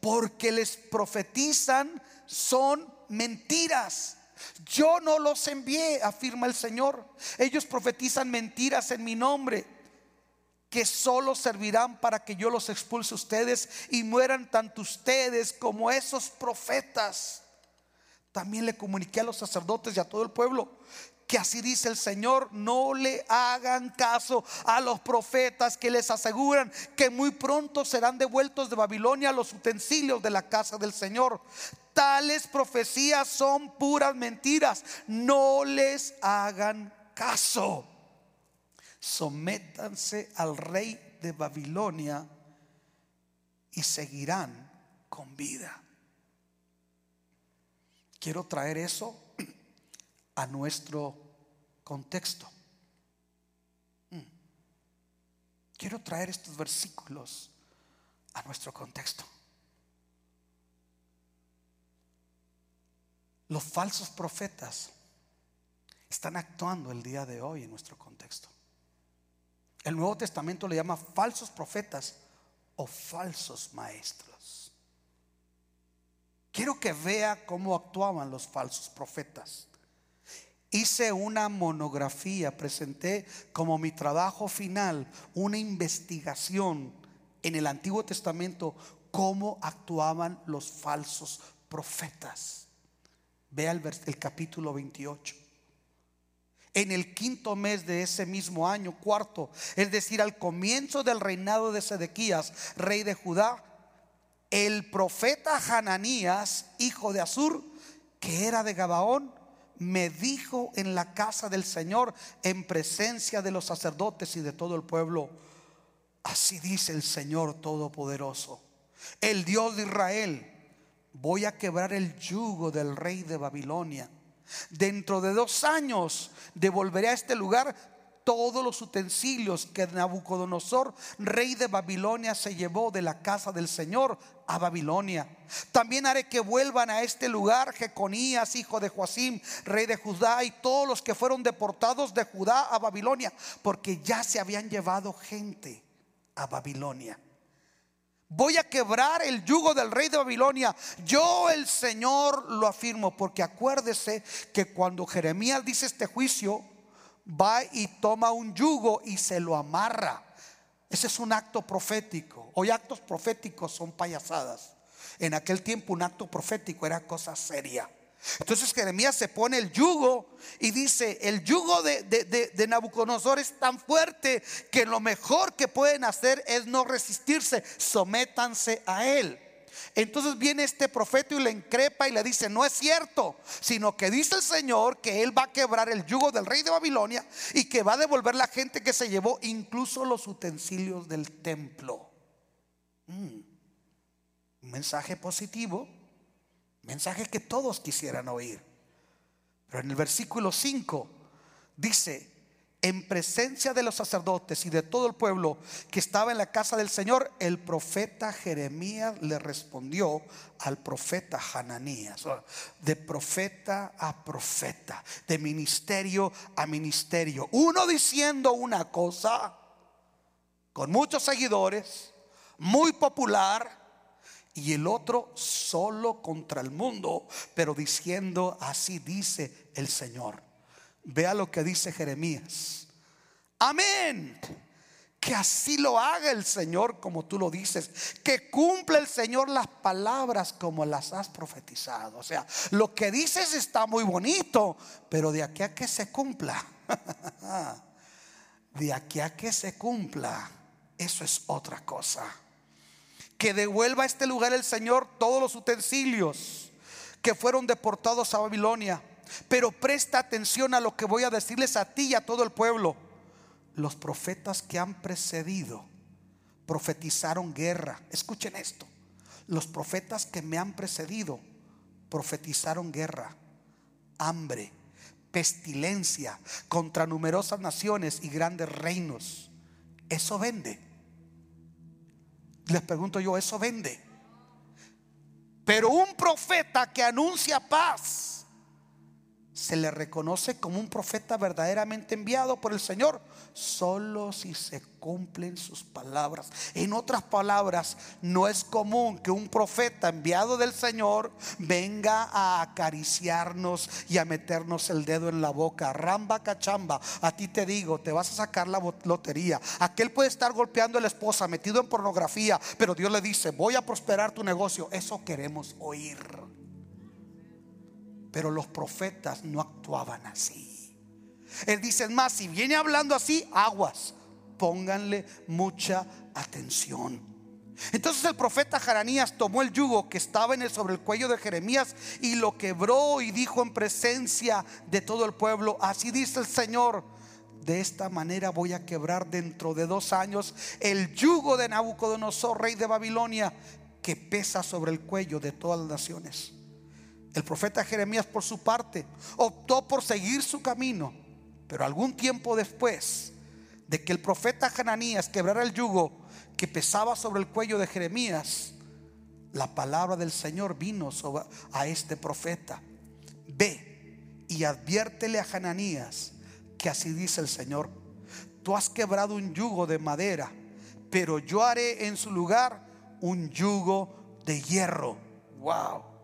porque les profetizan son mentiras. Yo no los envié, afirma el Señor. Ellos profetizan mentiras en mi nombre, que solo servirán para que yo los expulse ustedes y mueran tanto ustedes como esos profetas. También le comuniqué a los sacerdotes y a todo el pueblo que así dice el Señor, no le hagan caso a los profetas que les aseguran que muy pronto serán devueltos de Babilonia los utensilios de la casa del Señor. Tales profecías son puras mentiras, no les hagan caso. Sométanse al rey de Babilonia y seguirán con vida. Quiero traer eso a nuestro contexto. Mm. Quiero traer estos versículos a nuestro contexto. Los falsos profetas están actuando el día de hoy en nuestro contexto. El Nuevo Testamento le llama falsos profetas o falsos maestros. Quiero que vea cómo actuaban los falsos profetas hice una monografía, presenté como mi trabajo final una investigación en el Antiguo Testamento cómo actuaban los falsos profetas. Vea el, capítulo 28. En el quinto mes de ese mismo año, cuarto, es decir, al comienzo del reinado de Sedequías, rey de Judá, el profeta Hananías, hijo de Azur, que era de Gabaón, me dijo en la casa del Señor, en presencia de los sacerdotes y de todo el pueblo, así dice el Señor Todopoderoso, el Dios de Israel, voy a quebrar el yugo del rey de Babilonia. Dentro de dos años devolveré a este lugar todos los utensilios que Nabucodonosor, rey de Babilonia, se llevó de la casa del Señor a Babilonia. También haré que vuelvan a este lugar Jeconías, hijo de Joacim, rey de Judá, y todos los que fueron deportados de Judá a Babilonia, porque ya se habían llevado gente a Babilonia. Voy a quebrar el yugo del rey de Babilonia. Yo el Señor lo afirmo, porque acuérdese que cuando Jeremías dice este juicio, va y toma un yugo y se lo amarra. Ese es un acto profético. Hoy actos proféticos son payasadas. En aquel tiempo un acto profético era cosa seria. Entonces Jeremías se pone el yugo y dice, el yugo de, de, Nabucodonosor es tan fuerte que lo mejor que pueden hacer es no resistirse, sométanse a él. Entonces viene este profeta y le increpa y le dice, no es cierto, sino que dice el Señor que Él va a quebrar el yugo del rey de Babilonia y que va a devolver la gente que se llevó incluso los utensilios del templo. Mm. Mensaje positivo, mensaje que todos quisieran oír. Pero en el versículo 5 dice, en presencia de los sacerdotes y de todo el pueblo que estaba en la casa del Señor, el profeta Jeremías le respondió al profeta Hananías, de profeta a profeta, de ministerio a ministerio, uno diciendo una cosa con muchos seguidores, muy popular, y el otro solo contra el mundo, pero diciendo así dice el Señor. Vea lo que dice Jeremías. Amén. Que así lo haga el Señor como tú lo dices. Que cumpla el Señor las palabras como las has profetizado. O sea, lo que dices está muy bonito, pero de aquí a que se cumpla. de aquí a que se cumpla. Eso es otra cosa. Que devuelva a este lugar el Señor todos los utensilios que fueron deportados a Babilonia pero presta atención a lo que voy a decirles a ti y a todo el pueblo. Los profetas que han precedido profetizaron guerra. Escuchen esto. Los profetas que me han precedido profetizaron guerra, hambre, pestilencia contra numerosas naciones y grandes reinos. Eso vende. Les pregunto yo, ¿eso vende? Pero un profeta que anuncia paz se le reconoce como un profeta verdaderamente enviado por el Señor solo si se cumplen sus palabras. En otras palabras, no es común que un profeta enviado del Señor venga a acariciarnos y a meternos el dedo en la boca. Ramba cachamba, a ti te digo, te vas a sacar la lotería. Aquel puede estar golpeando a la esposa, metido en pornografía, pero Dios le dice, voy a prosperar tu negocio. Eso queremos oír. Pero los profetas no actuaban así. Él dice, más, si viene hablando así, aguas, pónganle mucha atención. Entonces el profeta Jaranías tomó el yugo que estaba en el, sobre el cuello de Jeremías y lo quebró y dijo en presencia de todo el pueblo, así dice el Señor, de esta manera voy a quebrar dentro de dos años el yugo de Nabucodonosor, rey de Babilonia, que pesa sobre el cuello de todas las naciones. El profeta Jeremías, por su parte, optó por seguir su camino. Pero algún tiempo después de que el profeta Hananías quebrara el yugo que pesaba sobre el cuello de Jeremías, la palabra del Señor vino sobre, a este profeta. Ve y adviértele a Hananías que así dice el Señor. Tú has quebrado un yugo de madera, pero yo haré en su lugar un yugo de hierro. Wow.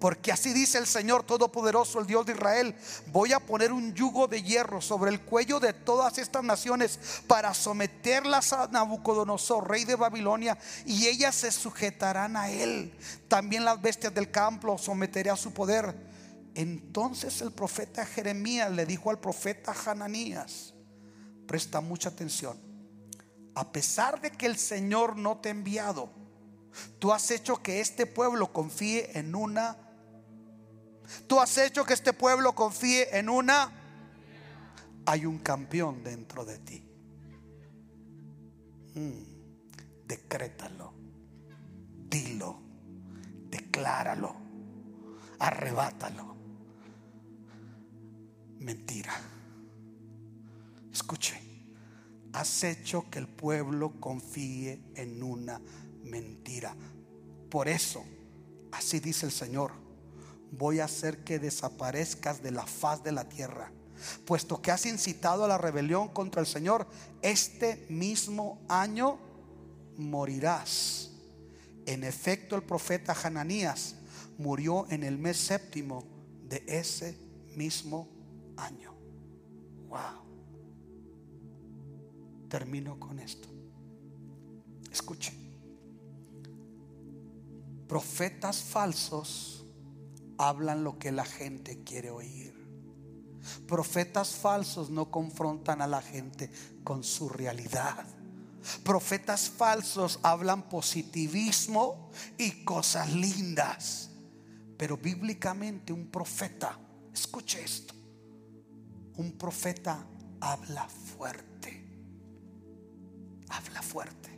Porque así dice el Señor Todopoderoso, el Dios de Israel, voy a poner un yugo de hierro sobre el cuello de todas estas naciones para someterlas a Nabucodonosor, rey de Babilonia, y ellas se sujetarán a él. También las bestias del campo someteré a su poder. Entonces el profeta Jeremías le dijo al profeta Hananías, presta mucha atención, a pesar de que el Señor no te ha enviado, tú has hecho que este pueblo confíe en una Tú has hecho que este pueblo confíe en una... Hay un campeón dentro de ti. Mm, decrétalo. Dilo. Decláralo. Arrebátalo. Mentira. Escuche. Has hecho que el pueblo confíe en una mentira. Por eso, así dice el Señor voy a hacer que desaparezcas de la faz de la tierra. Puesto que has incitado a la rebelión contra el Señor, este mismo año morirás. En efecto, el profeta Hananías murió en el mes séptimo de ese mismo año. Wow. Termino con esto. Escuche. Profetas falsos hablan lo que la gente quiere oír. Profetas falsos no confrontan a la gente con su realidad. Profetas falsos hablan positivismo y cosas lindas. Pero bíblicamente un profeta, escuche esto, un profeta habla fuerte. Habla fuerte.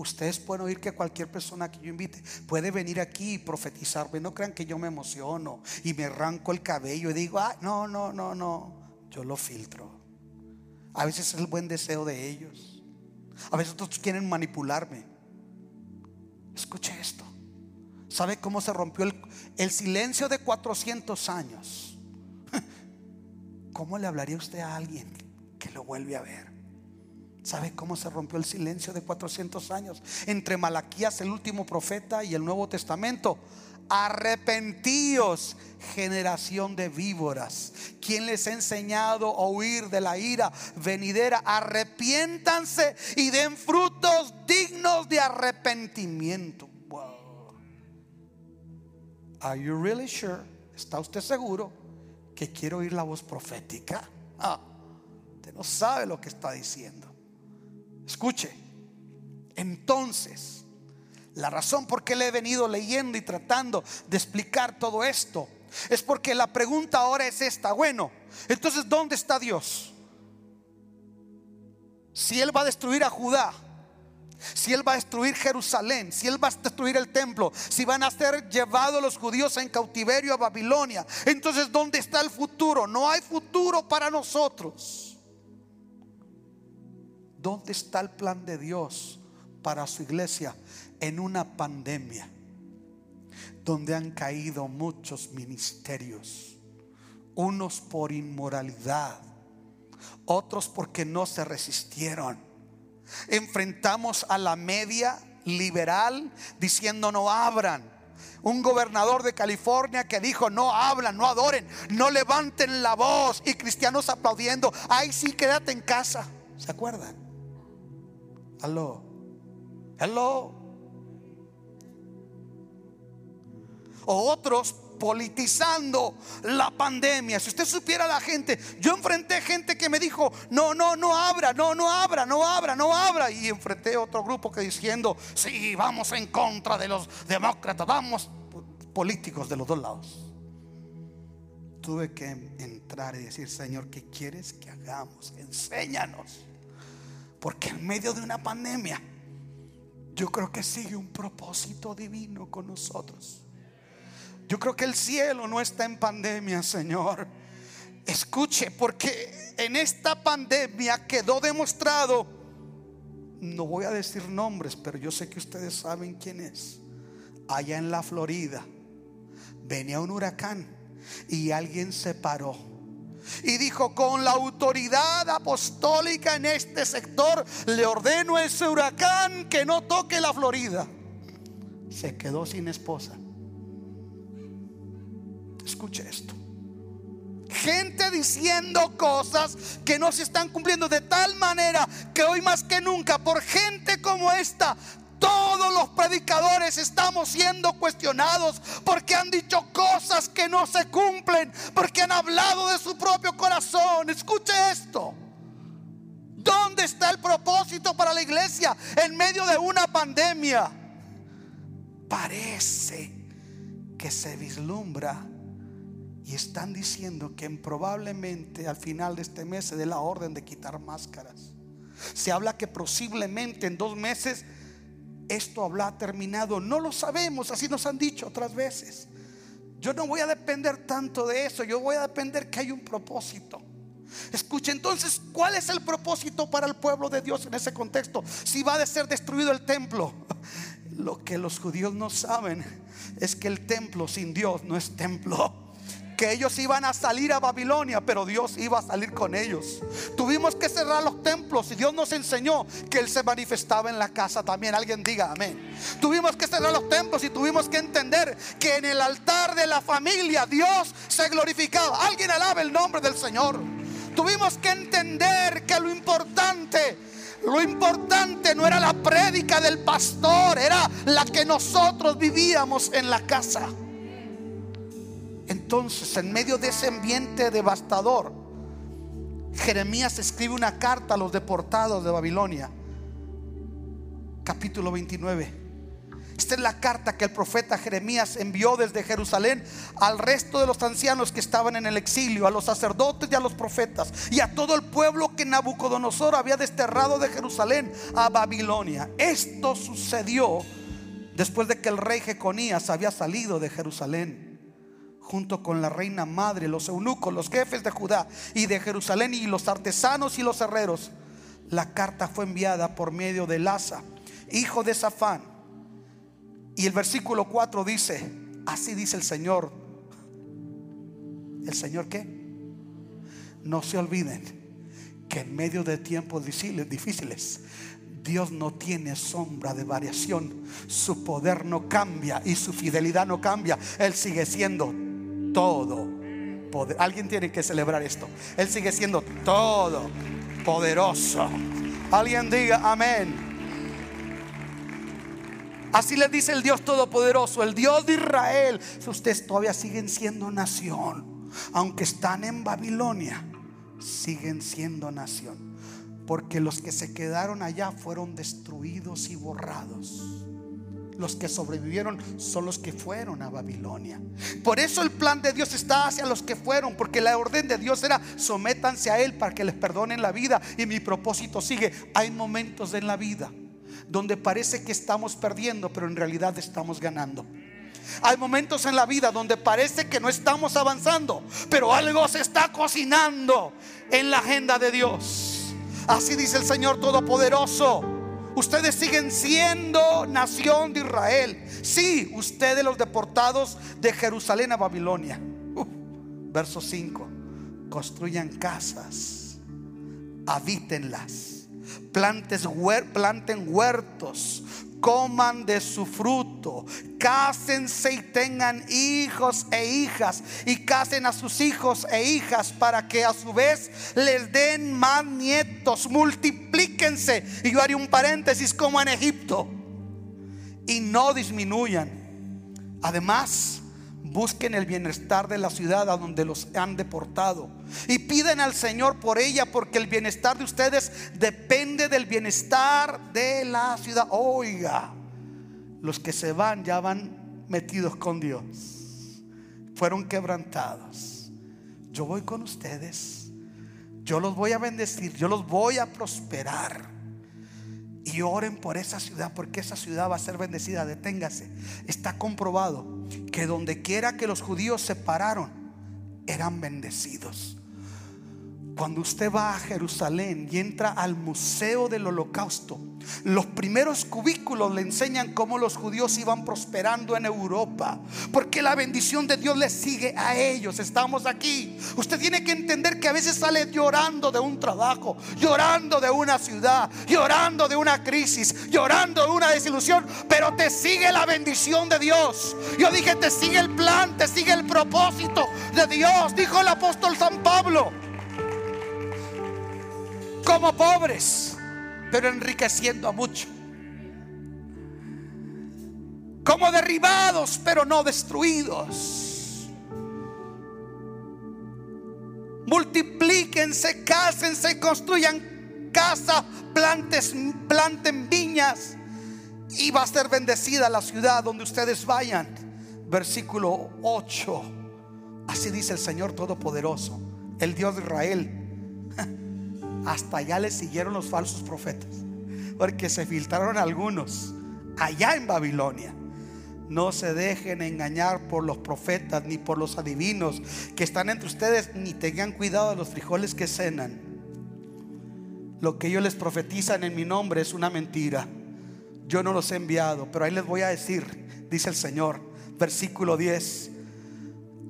Ustedes pueden oír que cualquier persona que yo invite puede venir aquí y profetizarme. No crean que yo me emociono y me arranco el cabello y digo, ah, no, no, no, no. Yo lo filtro. A veces es el buen deseo de ellos. A veces otros quieren manipularme. Escuche esto. ¿Sabe cómo se rompió el, el silencio de 400 años? ¿Cómo le hablaría usted a alguien que lo vuelve a ver? ¿Sabe cómo se rompió el silencio de 400 años entre Malaquías, el último profeta, y el Nuevo Testamento? Arrepentíos, generación de víboras. ¿Quién les ha enseñado a huir de la ira venidera? Arrepiéntanse y den frutos dignos de arrepentimiento. Wow. Are you really sure? ¿Está usted seguro que quiere oír la voz profética? Ah, usted no sabe lo que está diciendo. Escuche, entonces, la razón por qué le he venido leyendo y tratando de explicar todo esto es porque la pregunta ahora es esta, bueno, entonces ¿dónde está Dios? Si Él va a destruir a Judá, si Él va a destruir Jerusalén, si Él va a destruir el templo, si van a ser llevados los judíos en cautiverio a Babilonia, entonces ¿dónde está el futuro? No hay futuro para nosotros. ¿Dónde está el plan de Dios para su iglesia en una pandemia donde han caído muchos ministerios? Unos por inmoralidad, otros porque no se resistieron. Enfrentamos a la media liberal diciendo no abran. Un gobernador de California que dijo no hablan, no adoren, no levanten la voz y cristianos aplaudiendo. Ay, sí, quédate en casa. ¿Se acuerdan? Hello. Hello. O otros politizando la pandemia. Si usted supiera la gente, yo enfrenté gente que me dijo, no, no, no abra, no, no abra, no abra, no abra. Y enfrenté otro grupo que diciendo, sí, vamos en contra de los demócratas, vamos, políticos de los dos lados. Tuve que entrar y decir, Señor, ¿qué quieres que hagamos? Enséñanos. Porque en medio de una pandemia, yo creo que sigue un propósito divino con nosotros. Yo creo que el cielo no está en pandemia, Señor. Escuche, porque en esta pandemia quedó demostrado, no voy a decir nombres, pero yo sé que ustedes saben quién es. Allá en la Florida venía un huracán y alguien se paró y dijo, con la autoridad apostólica en este sector, le ordeno a ese huracán que no toque la Florida. Se quedó sin esposa. Escuche esto. Gente diciendo cosas que no se están cumpliendo de tal manera que hoy más que nunca, por gente como esta, todos los predicadores estamos siendo cuestionados porque han dicho cosas que no se cumplen, porque han hablado de su propio corazón. Escuche esto. ¿Dónde está el propósito para la iglesia en medio de una pandemia? Parece que se vislumbra y están diciendo que probablemente al final de este mes se dé la orden de quitar máscaras. Se habla que posiblemente en dos meses esto habrá terminado. No lo sabemos, así nos han dicho otras veces. Yo no voy a depender tanto de eso, yo voy a depender que hay un propósito. Escuche entonces, ¿cuál es el propósito para el pueblo de Dios en ese contexto? Si va a ser destruido el templo. Lo que los judíos no saben es que el templo sin Dios no es templo que ellos iban a salir a Babilonia, pero Dios iba a salir con ellos. Tuvimos que cerrar los templos y Dios nos enseñó que Él se manifestaba en la casa también. Alguien diga amén. Tuvimos que cerrar los templos y tuvimos que entender que en el altar de la familia Dios se glorificaba. Alguien alaba el nombre del Señor. Tuvimos que entender que lo importante lo importante no era la prédica del pastor, era la que nosotros vivíamos en la casa. Entonces, en medio de ese ambiente devastador, Jeremías escribe una carta a los deportados de Babilonia, capítulo 29. Esta es la carta que el profeta Jeremías envió desde Jerusalén al resto de los ancianos que estaban en el exilio, a los sacerdotes y a los profetas, y a todo el pueblo que Nabucodonosor había desterrado de Jerusalén a Babilonia. Esto sucedió después de que el rey Jeconías había salido de Jerusalén junto con la reina madre, los eunucos, los jefes de Judá y de Jerusalén y los artesanos y los herreros. La carta fue enviada por medio de Lasa, hijo de Safán, y el versículo 4 dice, así dice el Señor. ¿El Señor qué? No se olviden que en medio de tiempos difíciles, Dios no tiene sombra de variación. Su poder no cambia y su fidelidad no cambia. Él sigue siendo todo poder. Alguien tiene que celebrar esto. Él sigue siendo todo poderoso. Alguien diga amén. Así les dice el Dios Todopoderoso, el Dios de Israel. Ustedes todavía siguen siendo nación. Aunque están en Babilonia, siguen siendo nación. Porque los que se quedaron allá fueron destruidos y borrados. Los que sobrevivieron son los que fueron a Babilonia. Por eso el plan de Dios está hacia los que fueron, porque la orden de Dios era sométanse a Él para que les perdonen la vida. Y mi propósito sigue. Hay momentos en la vida donde parece que estamos perdiendo, pero en realidad estamos ganando. Hay momentos en la vida donde parece que no estamos avanzando, pero algo se está cocinando en la agenda de Dios. Así dice el Señor Todopoderoso. Ustedes siguen siendo nación de Israel. Sí, ustedes los deportados de Jerusalén a Babilonia. verso 5. Construyan casas, habítenlas planten huertos, coman de su fruto, cásense y tengan hijos e hijas, y casen a sus hijos e hijas para que a su vez les den más nietos, multiplíquense. Y yo haré un paréntesis como en Egipto, y no disminuyan. Además, busquen el bienestar de la ciudad a donde los han deportado. Y piden al Señor por ella porque el bienestar de ustedes depende del bienestar de la ciudad. Oiga, los que se van ya van metidos con Dios, fueron quebrantados. Yo voy con ustedes, yo los voy a bendecir, yo los voy a prosperar y oren por esa ciudad, porque esa ciudad va a ser bendecida. Deténgase. Está comprobado que donde quiera que los judíos se pararon, eran bendecidos. Cuando usted va a Jerusalén y entra al Museo del Holocausto, los primeros cubículos le enseñan cómo los judíos iban prosperando en Europa, porque la bendición de Dios les sigue a ellos. Estamos aquí. Usted tiene que entender que a veces sale llorando de un trabajo, llorando de una ciudad, llorando de una crisis, llorando de una desilusión, pero te sigue la bendición de Dios. Yo dije, te sigue el plan, te sigue el propósito de Dios, dijo el apóstol San Pablo como pobres, pero enriqueciendo a muchos. Como derribados, pero no destruidos. Multiplíquense, cásense, construyan casa, plantes, planten viñas y va a ser bendecida la ciudad donde ustedes vayan. Versículo 8. Así dice el Señor Todopoderoso, el Dios de Israel hasta allá le siguieron los falsos profetas. Porque se filtraron algunos allá en Babilonia. No se dejen engañar por los profetas ni por los adivinos que están entre ustedes, ni tengan cuidado de los frijoles que cenan. Lo que ellos les profetizan en mi nombre es una mentira. Yo no los he enviado, pero ahí les voy a decir, dice el Señor, versículo 10.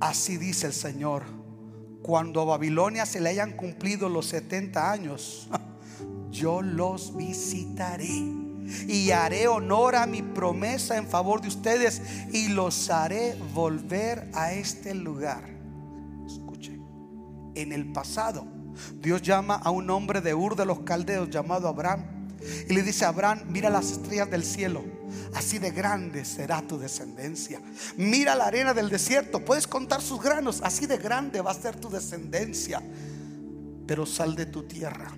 Así dice el Señor cuando a Babilonia se le hayan cumplido los 70 años, yo los visitaré y haré honor a mi promesa en favor de ustedes y los haré volver a este lugar. Escuchen, en el pasado Dios llama a un hombre de Ur de los Caldeos llamado Abraham y le dice Abraham, mira las estrellas del cielo, así de grande será tu descendencia. Mira la arena del desierto, puedes contar sus granos, así de grande va a ser tu descendencia. Pero sal de tu tierra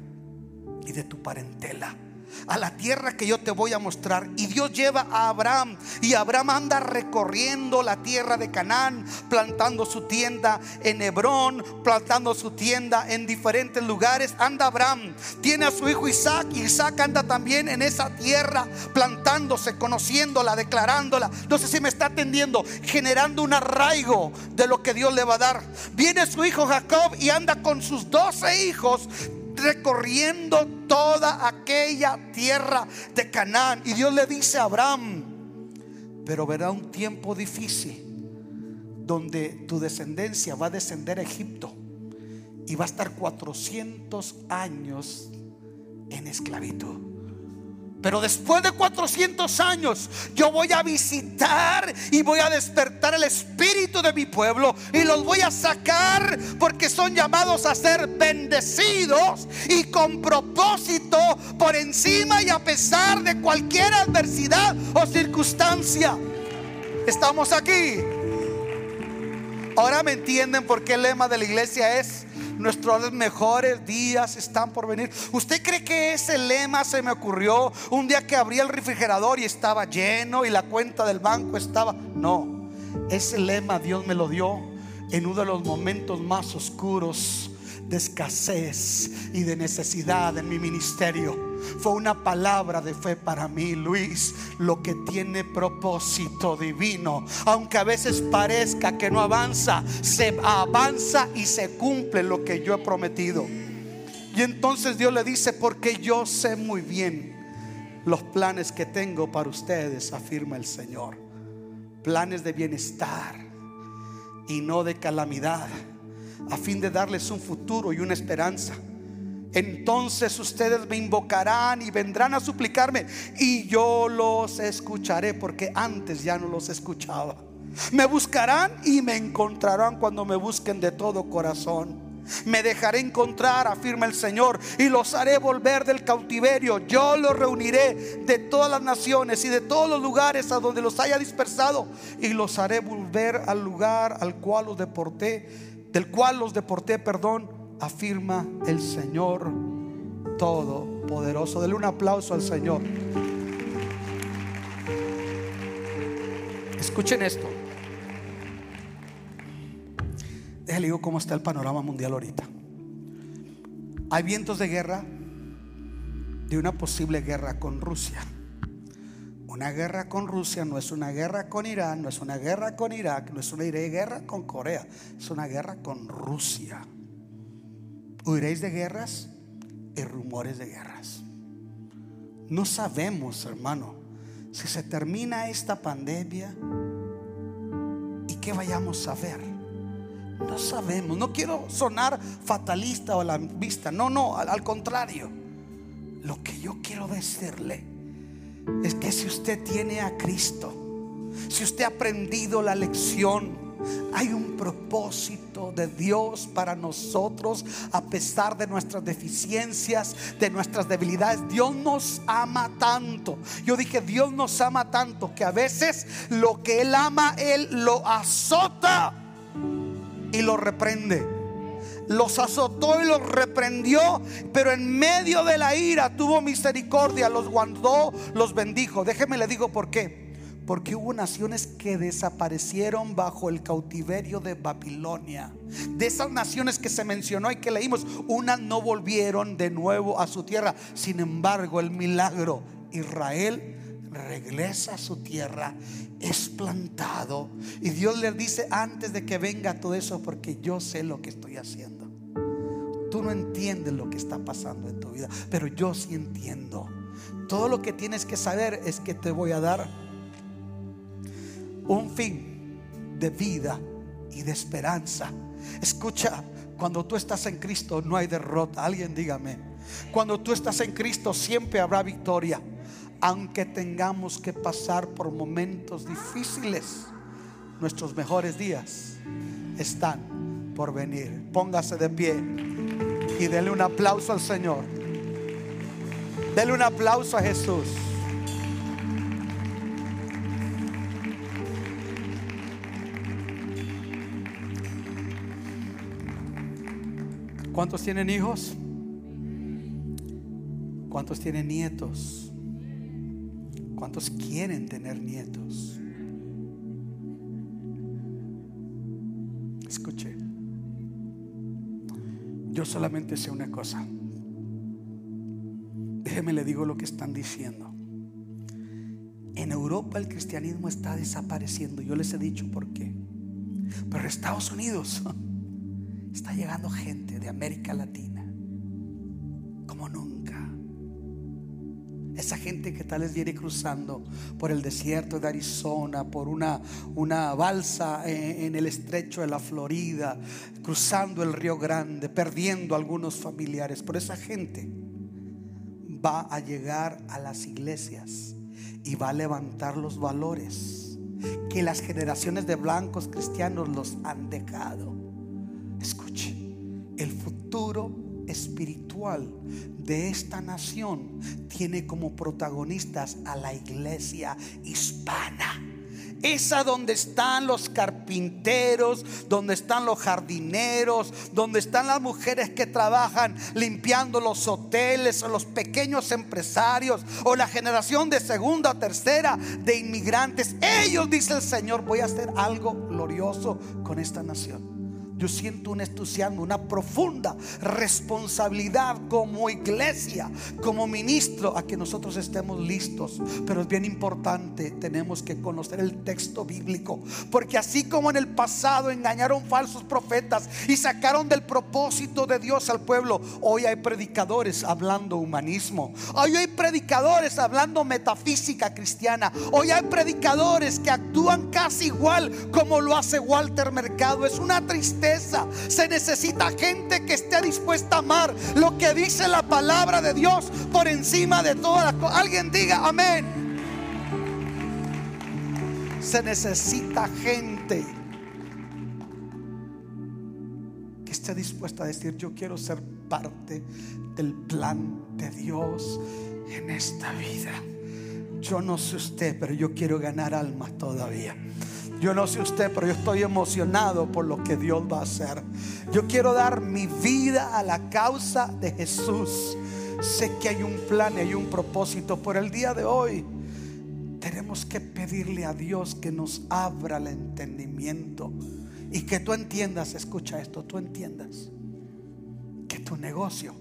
y de tu parentela a la tierra que yo te voy a mostrar. Y Dios lleva a Abraham y Abraham anda recorriendo la tierra de Canaán, plantando su tienda en Hebrón, plantando su tienda en diferentes lugares. Anda Abraham, tiene a su hijo Isaac Isaac anda también en esa tierra, plantándose, conociéndola, declarándola. No sé si me está atendiendo, generando un arraigo de lo que Dios le va a dar. Viene su hijo Jacob y anda con sus doce hijos recorriendo toda aquella tierra de Canaán. Y Dios le dice a Abraham, pero verá un tiempo difícil donde tu descendencia va a descender a Egipto y va a estar 400 años en esclavitud. Pero después de 400 años yo voy a visitar y voy a despertar el espíritu de mi pueblo y los voy a sacar porque son llamados a ser bendecidos y con propósito por encima y a pesar de cualquier adversidad o circunstancia. Estamos aquí. Ahora me entienden por qué el lema de la iglesia es Nuestros mejores días están por venir. ¿Usted cree que ese lema se me ocurrió un día que abrí el refrigerador y estaba lleno y la cuenta del banco estaba? No, ese lema Dios me lo dio en uno de los momentos más oscuros de escasez y de necesidad en mi ministerio. Fue una palabra de fe para mí, Luis. Lo que tiene propósito divino, aunque a veces parezca que no avanza, se avanza y se cumple lo que yo he prometido. Y entonces Dios le dice, porque yo sé muy bien los planes que tengo para ustedes, afirma el Señor. Planes de bienestar y no de calamidad, a fin de darles un futuro y una esperanza. Entonces ustedes me invocarán y vendrán a suplicarme y yo los escucharé porque antes ya no los escuchaba. Me buscarán y me encontrarán cuando me busquen de todo corazón. Me dejaré encontrar, afirma el Señor, y los haré volver del cautiverio. Yo los reuniré de todas las naciones y de todos los lugares a donde los haya dispersado, y los haré volver al lugar al cual los deporté, del cual los deporté, perdón, afirma el Señor Todopoderoso. Dele un aplauso al Señor. Escuchen esto. Déjale cómo está el panorama mundial ahorita. Hay vientos de guerra, de una posible guerra con Rusia. Una guerra con Rusia no es una guerra con Irán, no es una guerra con Irak, no es una guerra con Corea, es una guerra con Rusia. Huiréis de guerras y rumores de guerras. No sabemos, hermano, si se termina esta pandemia y qué vayamos a ver. No sabemos. No quiero sonar fatalista o a la vista. No, no, al contrario. Lo que yo quiero decirle es que si usted tiene a Cristo, si usted ha aprendido la lección, hay un propósito de Dios para nosotros a pesar de nuestras deficiencias, de nuestras debilidades. Dios nos ama tanto. Yo dije, Dios nos ama tanto que a veces lo que Él ama, Él lo azota y lo reprende. Los azotó y los reprendió, pero en medio de la ira tuvo misericordia, los guardó, los bendijo. Déjeme le digo por qué. Porque hubo naciones que desaparecieron bajo el cautiverio de Babilonia. De esas naciones que se mencionó y que leímos, unas no volvieron de nuevo a su tierra. Sin embargo, el milagro, Israel regresa a su tierra, es plantado. Y Dios le dice antes de que venga todo eso, porque yo sé lo que estoy haciendo. Tú no entiendes lo que está pasando en tu vida, pero yo sí entiendo. Todo lo que tienes que saber es que te voy a dar un fin de vida y de esperanza. Escucha, cuando tú estás en Cristo no hay derrota. Alguien dígame. Cuando tú estás en Cristo siempre habrá victoria. Aunque tengamos que pasar por momentos difíciles, nuestros mejores días están por venir. Póngase de pie y dele un aplauso al Señor. Dele un aplauso a Jesús. ¿Cuántos tienen hijos? ¿Cuántos tienen nietos? ¿Cuántos quieren tener nietos? Escuche, yo solamente sé una cosa. Déjeme le digo lo que están diciendo. En Europa el cristianismo está desapareciendo. Yo les he dicho por qué. Pero Estados Unidos está llegando gente de América Latina como nunca. Esa gente que tal vez viene cruzando por el desierto de Arizona, por una, una balsa en, en el estrecho de la Florida, cruzando el Río Grande, perdiendo algunos familiares. Por esa gente va a llegar a las iglesias y va a levantar los valores que las generaciones de blancos cristianos los han dejado. Escuche, el futuro espiritual de esta nación tiene como protagonistas a la iglesia hispana. Esa donde están los carpinteros, donde están los jardineros, donde están las mujeres que trabajan limpiando los hoteles o los pequeños empresarios o la generación de segunda o tercera de inmigrantes. Ellos, dice el Señor, voy a hacer algo glorioso con esta nación yo siento un entusiasmo, una profunda responsabilidad como iglesia, como ministro, a que nosotros estemos listos. Pero es bien importante, tenemos que conocer el texto bíblico, porque así como en el pasado engañaron falsos profetas y sacaron del propósito de Dios al pueblo, hoy hay predicadores hablando humanismo, hoy hay predicadores hablando metafísica cristiana, hoy hay predicadores que actúan casi igual como lo hace Walter Mercado. Es una tristeza se necesita gente que esté dispuesta a amar lo que dice la palabra de Dios por encima de todas las cosas. Alguien diga amén. Se necesita gente que esté dispuesta a decir, yo quiero ser parte del plan de Dios en esta vida. Yo no sé usted, pero yo quiero ganar almas todavía. Yo no sé usted, pero yo estoy emocionado por lo que Dios va a hacer. Yo quiero dar mi vida a la causa de Jesús. Sé que hay un plan y hay un propósito por el día de hoy. Tenemos que pedirle a Dios que nos abra el entendimiento y que tú entiendas, escucha esto, tú entiendas que tu negocio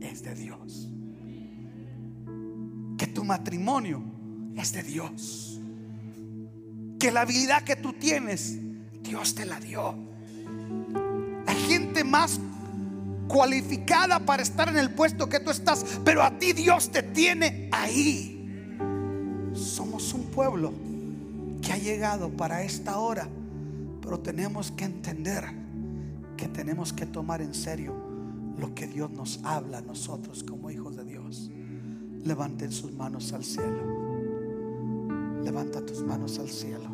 es de Dios. Que tu matrimonio es de Dios que la habilidad que tú tienes, Dios te la dio. Hay gente más cualificada para estar en el puesto que tú estás, pero a ti Dios te tiene ahí. Somos un pueblo que ha llegado para esta hora, pero tenemos que entender que tenemos que tomar en serio lo que Dios nos habla a nosotros como hijos de Dios. Levanten sus manos al cielo. Levanta tus manos al cielo.